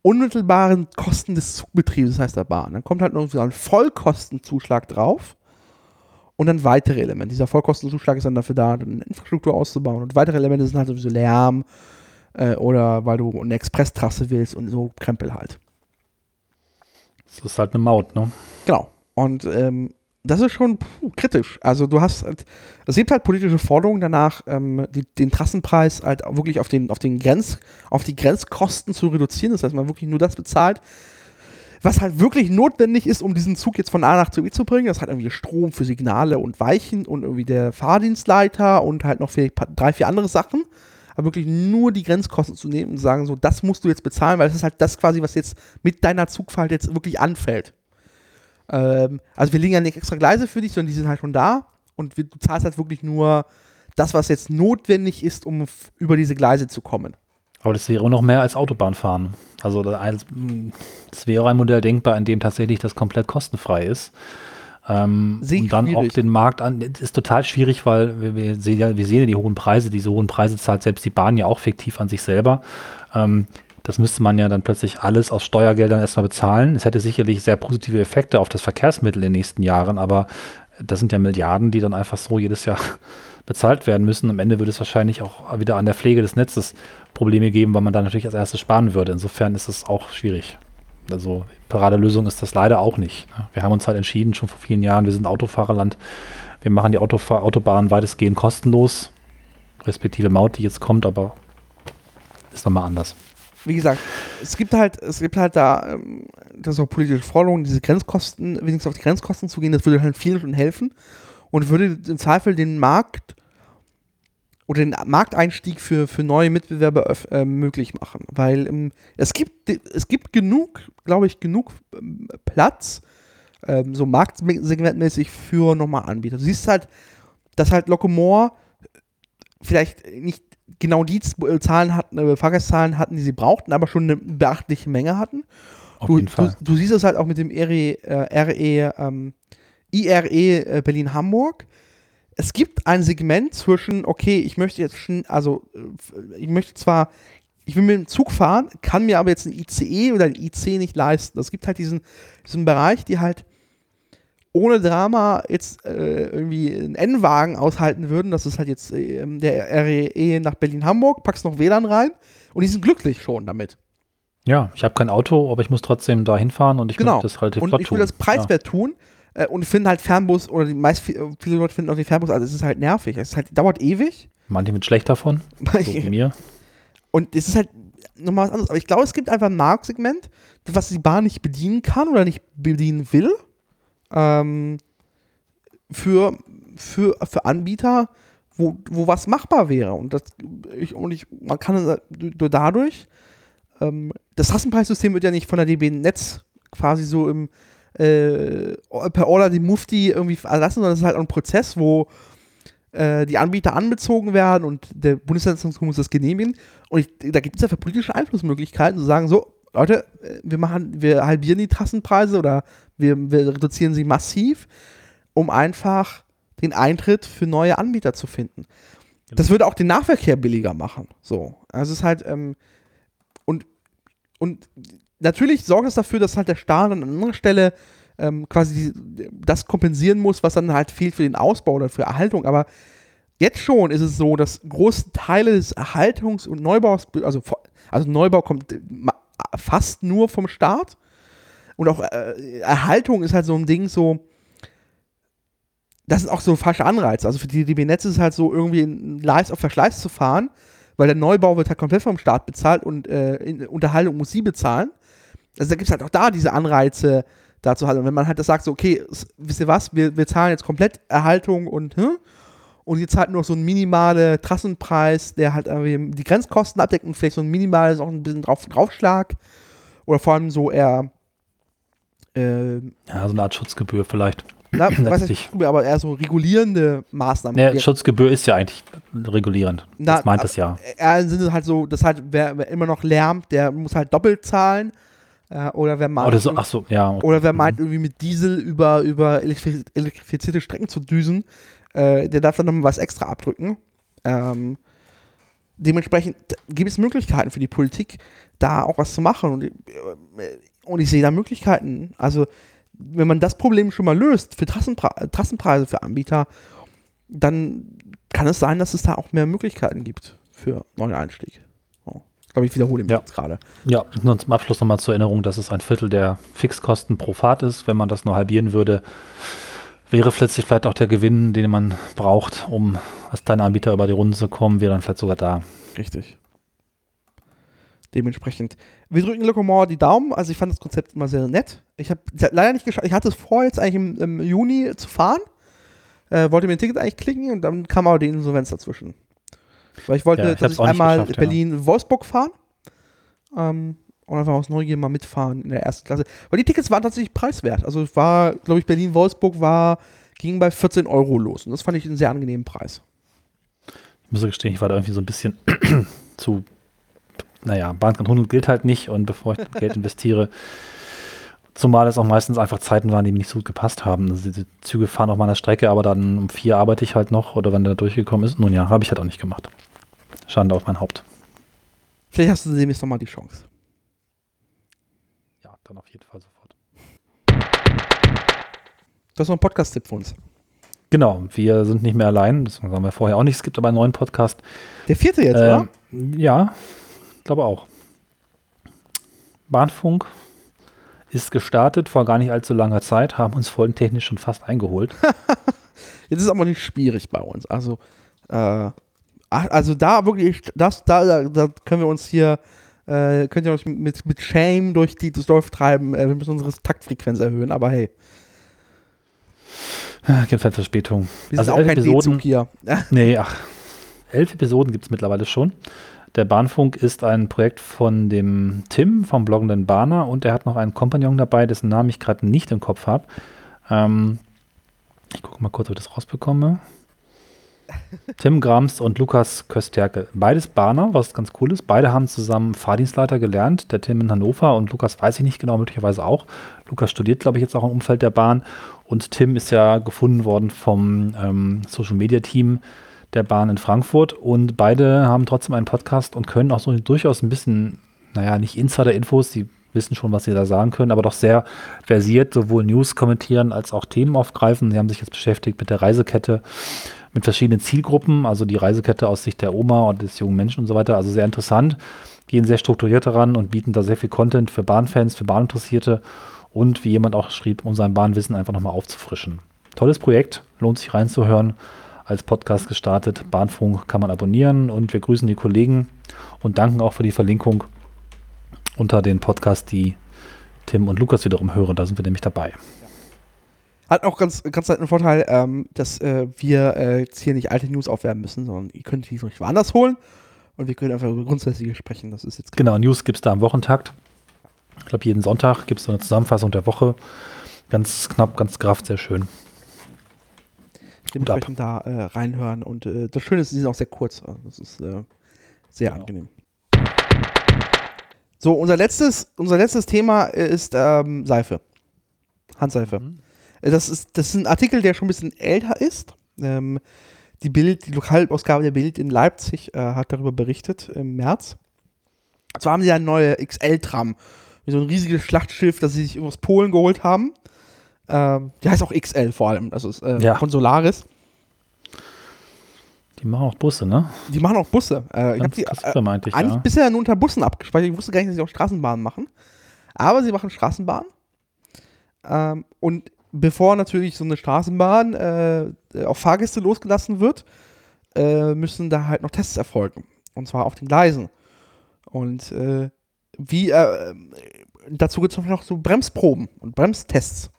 unmittelbaren Kosten des Zugbetriebs, das heißt der Bahn. Dann kommt halt noch so ein Vollkostenzuschlag drauf und dann weitere Elemente. Dieser Vollkostenzuschlag ist dann dafür da, eine Infrastruktur auszubauen und weitere Elemente sind halt sowieso Lärm äh, oder weil du eine Expresstrasse willst und so Krempel halt.
das ist halt eine Maut, ne?
Genau. Und ähm, das ist schon puh, kritisch. Also du hast halt, es gibt halt politische Forderungen danach, ähm, die, den Trassenpreis halt wirklich auf den, auf den Grenz, auf die Grenzkosten zu reduzieren. Das heißt, man wirklich nur das bezahlt, was halt wirklich notwendig ist, um diesen Zug jetzt von A nach B zu bringen. Das hat irgendwie Strom für Signale und Weichen und irgendwie der Fahrdienstleiter und halt noch vielleicht drei, vier andere Sachen. Aber wirklich nur die Grenzkosten zu nehmen und sagen, so, das musst du jetzt bezahlen, weil das ist halt das quasi, was jetzt mit deiner Zugfahrt jetzt wirklich anfällt. Ähm, also wir legen ja nicht extra Gleise für dich, sondern die sind halt schon da und wir, du zahlst halt wirklich nur das, was jetzt notwendig ist, um über diese Gleise zu kommen.
Aber das wäre noch mehr als Autobahnfahren. Also das wäre ein Modell denkbar, in dem tatsächlich das komplett kostenfrei ist. Ähm, und dann
schwierig.
auch den Markt an. Das ist total schwierig, weil wir, wir, sehen ja, wir sehen ja die hohen Preise. Diese hohen Preise zahlt selbst die Bahn ja auch fiktiv an sich selber. Ähm, das müsste man ja dann plötzlich alles aus Steuergeldern erstmal bezahlen. Es hätte sicherlich sehr positive Effekte auf das Verkehrsmittel in den nächsten Jahren, aber das sind ja Milliarden, die dann einfach so jedes Jahr bezahlt werden müssen. Am Ende würde es wahrscheinlich auch wieder an der Pflege des Netzes Probleme geben, weil man da natürlich als erstes sparen würde. Insofern ist es auch schwierig. Also Paradelösung ist das leider auch nicht. Wir haben uns halt entschieden, schon vor vielen Jahren, wir sind Autofahrerland, wir machen die Autofahr Autobahnen weitestgehend kostenlos, respektive Maut, die jetzt kommt, aber ist nochmal anders.
Wie gesagt, es gibt halt, es gibt halt da, ähm, das ist auch politische Forderungen, diese Grenzkosten, wenigstens auf die Grenzkosten zu gehen, das würde halt vielen schon helfen und würde im Zweifel den Markt oder den Markteinstieg für, für neue Mitbewerber äh, möglich machen. Weil ähm, es gibt es gibt genug, glaube ich, genug ähm, Platz, ähm, so marktsegmentmäßig für nochmal Anbieter. Du siehst halt, dass halt Locomore vielleicht nicht genau die äh, Zahlen hatten, äh, Fahrgastzahlen hatten, die sie brauchten, aber schon eine beachtliche Menge hatten.
Auf
Du,
jeden Fall.
du, du siehst es halt auch mit dem RE, äh, RE ähm, IRE äh, Berlin-Hamburg. es gibt ein Segment zwischen, okay, ich möchte jetzt, also äh, ich möchte zwar, ich will mit dem Zug fahren, kann mir aber jetzt ein ICE oder ein IC nicht leisten. Es gibt halt diesen, diesen Bereich, die halt ohne Drama jetzt äh, irgendwie einen N-Wagen aushalten würden. Das ist halt jetzt äh, der RE nach Berlin-Hamburg, packst noch WLAN rein und die sind glücklich schon damit.
Ja, ich habe kein Auto, aber ich muss trotzdem da hinfahren und ich
genau.
das relativ
und ich will das preiswert ja. tun äh, und ich finde halt Fernbus oder die meist viele Leute finden auch den Fernbus, also es ist halt nervig. Es ist halt, dauert ewig.
Manche mit schlecht davon, so wie mir.
Und es ist halt nochmal was anderes. Aber ich glaube, es gibt einfach ein Marktsegment, was die Bahn nicht bedienen kann oder nicht bedienen will. Ähm, für, für, für Anbieter, wo, wo was machbar wäre. Und, das, ich, und ich, man kann dadurch, ähm, das Rassenpreissystem wird ja nicht von der DB Netz quasi so im äh, per Order die Mufti irgendwie erlassen, sondern es ist halt ein Prozess, wo äh, die Anbieter anbezogen werden und der Bundesverfassungsgericht muss das genehmigen. Und ich, da gibt es ja für politische Einflussmöglichkeiten zu sagen, so, Leute, äh, wir machen, wir halbieren die Trassenpreise oder wir, wir reduzieren sie massiv, um einfach den Eintritt für neue Anbieter zu finden. Genau. Das würde auch den Nahverkehr billiger machen. So. Also es ist halt, ähm, und, und natürlich sorgt es dafür, dass halt der Staat an anderer Stelle ähm, quasi das kompensieren muss, was dann halt fehlt für den Ausbau oder für Erhaltung. Aber jetzt schon ist es so, dass große Teile des Erhaltungs- und Neubaus, also, also Neubau kommt fast nur vom Staat. Und auch äh, Erhaltung ist halt so ein Ding, so, das ist auch so ein falscher Anreiz. Also für die DB Netz ist es halt so, irgendwie Leis auf Verschleiß zu fahren, weil der Neubau wird halt komplett vom Staat bezahlt und äh, Unterhaltung muss sie bezahlen. Also da gibt es halt auch da diese Anreize dazu halt. Und wenn man halt das sagt, so, okay, wisst ihr was, wir, wir zahlen jetzt komplett Erhaltung und, hm? und ihr zahlt nur so einen minimalen Trassenpreis, der halt irgendwie die Grenzkosten abdeckt und vielleicht so ein minimales auch ein bisschen drauf, Draufschlag. Oder vor allem so eher.
Äh, ja, so eine Art Schutzgebühr vielleicht.
Na, weiß ich, aber eher so regulierende Maßnahmen.
Ja, Schutzgebühr ist ja eigentlich regulierend. Na, das meint es ja.
Eher im Sinne halt so, dass halt, wer, wer immer noch lärmt, der muss halt doppelt zahlen äh, oder wer meint,
oder, so, ach so, ja.
oder wer meint, irgendwie mit Diesel über, über elektrifizierte Strecken zu düsen, äh, der darf dann nochmal was extra abdrücken. Ähm, dementsprechend gibt es Möglichkeiten für die Politik, da auch was zu machen. Und, äh, und ich sehe da Möglichkeiten. Also, wenn man das Problem schon mal löst für Trassenpre Trassenpreise für Anbieter, dann kann es sein, dass es da auch mehr Möglichkeiten gibt für neuen Einstieg glaube, ich wiederhole mich
ja.
jetzt gerade.
Ja, nur zum Abschluss nochmal zur Erinnerung, dass es ein Viertel der Fixkosten pro Fahrt ist. Wenn man das nur halbieren würde, wäre plötzlich vielleicht auch der Gewinn, den man braucht, um als Anbieter über die Runde zu kommen, wäre dann vielleicht sogar da.
Richtig. Dementsprechend. Wir drücken Locomore die Daumen. Also ich fand das Konzept immer sehr nett. Ich habe leider nicht geschafft. Ich hatte es vor, jetzt eigentlich im, im Juni zu fahren. Äh, wollte mir ein Ticket eigentlich klicken und dann kam aber die Insolvenz dazwischen. Weil ich wollte, ja, ich dass ich einmal Berlin-Wolfsburg ja. fahren ähm, und einfach aus Neugier mal mitfahren in der ersten Klasse. Weil die Tickets waren tatsächlich preiswert. Also es war, glaube ich, Berlin-Wolfsburg war, ging bei 14 Euro los. Und das fand ich einen sehr angenehmen Preis.
Ich muss gestehen, ich war da irgendwie so ein bisschen zu, naja, Bahncard 100 gilt halt nicht und bevor ich Geld investiere, Zumal es auch meistens einfach Zeiten waren, die mir nicht so gut gepasst haben. Also die Züge fahren auf meiner Strecke, aber dann um vier arbeite ich halt noch oder wenn der durchgekommen ist. Nun ja, habe ich halt auch nicht gemacht. Schande auf mein Haupt.
Vielleicht hast du demnächst nochmal die Chance.
Ja, dann auf jeden Fall sofort.
Du hast noch einen Podcast-Tipp für uns.
Genau, wir sind nicht mehr allein. Das haben wir vorher auch nicht. Es gibt aber einen neuen Podcast.
Der vierte jetzt, äh, oder?
Ja, glaube auch. Bahnfunk ist gestartet vor gar nicht allzu langer Zeit, haben uns folgentechnisch schon fast eingeholt.
Jetzt ist es aber nicht schwierig bei uns. Also, äh, also da wirklich, das, da, da können wir uns hier, äh, könnt ihr uns mit, mit Shame durch die Dorf treiben. Äh, wir müssen unsere Taktfrequenz erhöhen, aber hey.
Gibt halt Verspätung.
Wir also sind auch kein Episoden, hier.
nee, ach. Elf Episoden gibt es mittlerweile schon. Der Bahnfunk ist ein Projekt von dem Tim vom bloggenden Bahner und er hat noch einen Kompagnon dabei, dessen Namen ich gerade nicht im Kopf habe. Ähm, ich gucke mal kurz, ob ich das rausbekomme. Tim Grams und Lukas Kösterke. Beides Bahner, was ganz cool ist. Beide haben zusammen Fahrdienstleiter gelernt. Der Tim in Hannover und Lukas weiß ich nicht genau, möglicherweise auch. Lukas studiert, glaube ich, jetzt auch im Umfeld der Bahn. Und Tim ist ja gefunden worden vom ähm, Social Media Team der Bahn in Frankfurt. Und beide haben trotzdem einen Podcast und können auch so durchaus ein bisschen, naja, nicht Insider-Infos, die wissen schon, was sie da sagen können, aber doch sehr versiert sowohl News kommentieren als auch Themen aufgreifen. Sie haben sich jetzt beschäftigt mit der Reisekette, mit verschiedenen Zielgruppen, also die Reisekette aus Sicht der Oma und des jungen Menschen und so weiter. Also sehr interessant, gehen sehr strukturiert daran und bieten da sehr viel Content für Bahnfans, für Bahninteressierte und wie jemand auch schrieb, um sein Bahnwissen einfach nochmal aufzufrischen. Tolles Projekt, lohnt sich reinzuhören. Als Podcast gestartet. Bahnfunk kann man abonnieren und wir grüßen die Kollegen und danken auch für die Verlinkung unter den Podcast, die Tim und Lukas wiederum hören. Da sind wir nämlich dabei.
Hat auch ganz, ganz einen Vorteil, ähm, dass äh, wir äh, jetzt hier nicht alte News aufwärmen müssen, sondern ihr könnt die euch woanders holen und wir können einfach über grundsätzliche sprechen. Das ist jetzt
genau, News gibt es da am Wochentakt. Ich glaube, jeden Sonntag gibt es so eine Zusammenfassung der Woche. Ganz knapp, ganz kraft, sehr schön.
Dementsprechend da äh, reinhören und äh, das Schöne ist, sie sind auch sehr kurz. Also das ist äh, sehr genau. angenehm. So, unser letztes, unser letztes Thema ist ähm, Seife. Handseife. Mhm. Äh, das, ist, das ist ein Artikel, der schon ein bisschen älter ist. Ähm, die Bild, die Lokalausgabe der Bild in Leipzig äh, hat darüber berichtet im März. Zwar haben sie eine neue XL-Tram, so ein riesiges Schlachtschiff, das sie sich aus Polen geholt haben. Ähm, die heißt auch XL vor allem, das ist äh, ja. von Solaris.
Die machen auch Busse, ne?
Die machen auch Busse. Äh, ich habe die äh,
ich,
eigentlich ja. bisher nur unter Bussen abgespeichert. Ich wusste gar nicht, dass sie auch Straßenbahnen machen. Aber sie machen Straßenbahnen. Ähm, und bevor natürlich so eine Straßenbahn äh, auf Fahrgäste losgelassen wird, äh, müssen da halt noch Tests erfolgen. Und zwar auf den Gleisen. Und äh, wie äh, dazu gibt es noch so Bremsproben und Bremstests.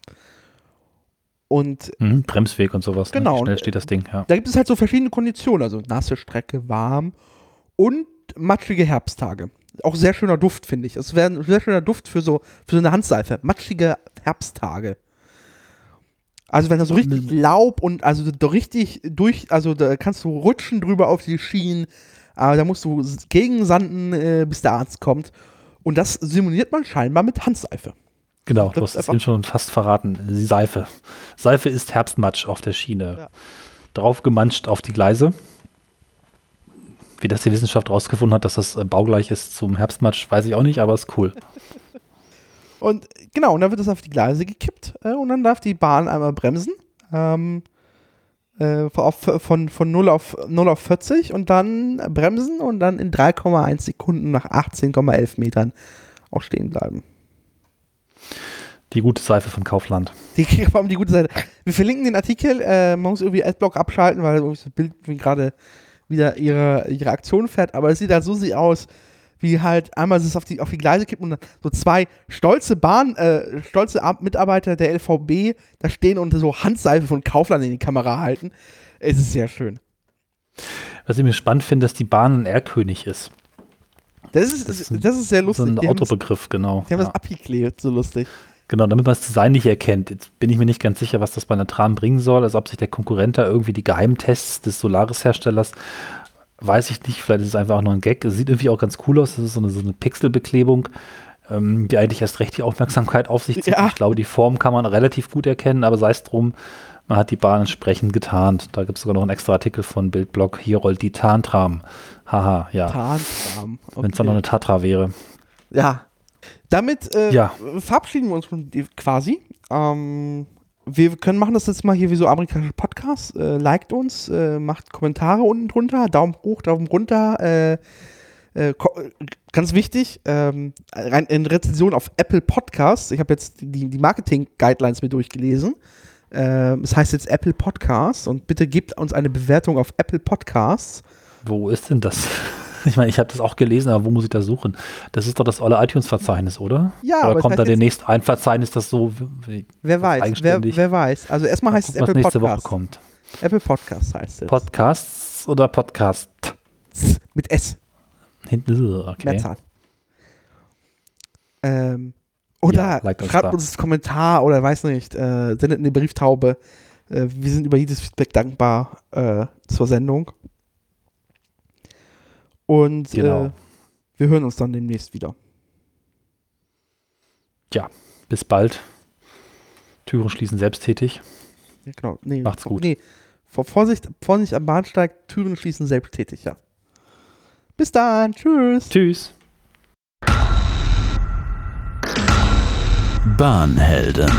Und
mhm, Bremsweg und sowas.
Ne? Genau.
Ne? Schnell steht das Ding,
ja. Da gibt es halt so verschiedene Konditionen, also nasse Strecke, warm und matschige Herbsttage. Auch sehr schöner Duft, finde ich. Es wäre ein sehr schöner Duft für so, für so eine Handseife. Matschige Herbsttage. Also wenn da so richtig Laub und also richtig durch, also da kannst du rutschen drüber auf die Schienen, aber da musst du gegensanden, äh, bis der Arzt kommt. Und das simuliert man scheinbar mit Handseife.
Genau, du hast es eben schon fast verraten. Die Seife. Seife ist Herbstmatsch auf der Schiene. Ja. Drauf gemanscht auf die Gleise. Wie das die Wissenschaft rausgefunden hat, dass das äh, baugleich ist zum Herbstmatsch, weiß ich auch nicht, aber ist cool.
Und genau, und dann wird es auf die Gleise gekippt äh, und dann darf die Bahn einmal bremsen. Ähm, äh, auf, von, von 0 auf, 0 auf 40 und dann bremsen und dann in 3,1 Sekunden nach 18,11 Metern auch stehen bleiben.
Die gute Seife von Kaufland.
Die, vor allem die gute Seite. Wir verlinken den Artikel. Äh, man muss irgendwie Adblock abschalten, weil das Bild gerade wieder ihre, ihre Aktion fährt. Aber es sieht halt so aus, wie halt einmal es auf die, auf die Gleise kippt und dann so zwei stolze Bahn, äh, stolze Mitarbeiter der LVB da stehen und so Handseife von Kaufland in die Kamera halten. Es ist sehr schön.
Was ich mir spannend finde, dass die Bahn ein R-König ist.
Das ist, das, das ist sehr lustig.
So ein Autobegriff, genau.
Die haben ja. das abgeklebt, so lustig.
Genau, damit man das Design nicht erkennt. Jetzt bin ich mir nicht ganz sicher, was das bei einer Tram bringen soll, als ob sich der Konkurrent da irgendwie die Geheimtests des Solaris-Herstellers, weiß ich nicht, vielleicht ist es einfach auch nur ein Gag. Es sieht irgendwie auch ganz cool aus. Das ist so eine, so eine Pixelbeklebung, ähm, die eigentlich erst recht die Aufmerksamkeit auf sich zieht. Ja. Ich glaube, die Form kann man relativ gut erkennen, aber sei es drum, man hat die Bahn entsprechend getarnt. Da gibt es sogar noch einen extra Artikel von Bildblog. Hier rollt die Tarntram. Haha, ja. Tarntram. Okay. Wenn es dann noch eine Tatra wäre.
Ja. Damit äh, ja. verabschieden wir uns quasi. Ähm, wir können machen das jetzt mal hier wie so amerikanische Podcasts. Äh, liked uns, äh, macht Kommentare unten drunter, Daumen hoch, Daumen runter. Äh, äh ganz wichtig, ähm, in Rezension auf Apple Podcasts. Ich habe jetzt die, die Marketing-Guidelines mir durchgelesen. Ähm, es heißt jetzt Apple Podcasts und bitte gebt uns eine Bewertung auf Apple Podcasts.
Wo ist denn das? Ich meine, ich habe das auch gelesen, aber wo muss ich da suchen? Das ist doch das olle iTunes-Verzeichnis, oder?
Ja,
oder kommt da demnächst ein Verzeichnis, das so
Wer weiß, wer, wer, weiß. Also erstmal heißt gucken, es Apple
nächste Podcast. Woche kommt.
Apple Podcasts heißt es.
Podcasts oder Podcast?
Mit S.
Hinten, okay.
Mehrzahl. Ähm, oder ja, schreibt uns einen Kommentar oder weiß nicht, äh, sendet eine Brieftaube. Äh, wir sind über jedes Feedback dankbar äh, zur Sendung. Und genau. Äh, wir hören uns dann demnächst wieder.
Ja, bis bald. Türen schließen selbsttätig.
Ja, genau. Nee,
Macht's gut.
Nee. Vor- Vorsicht, Vorsicht am Bahnsteig, Türen schließen selbsttätig, ja. Bis dann, tschüss.
Tschüss.
Bahnhelden.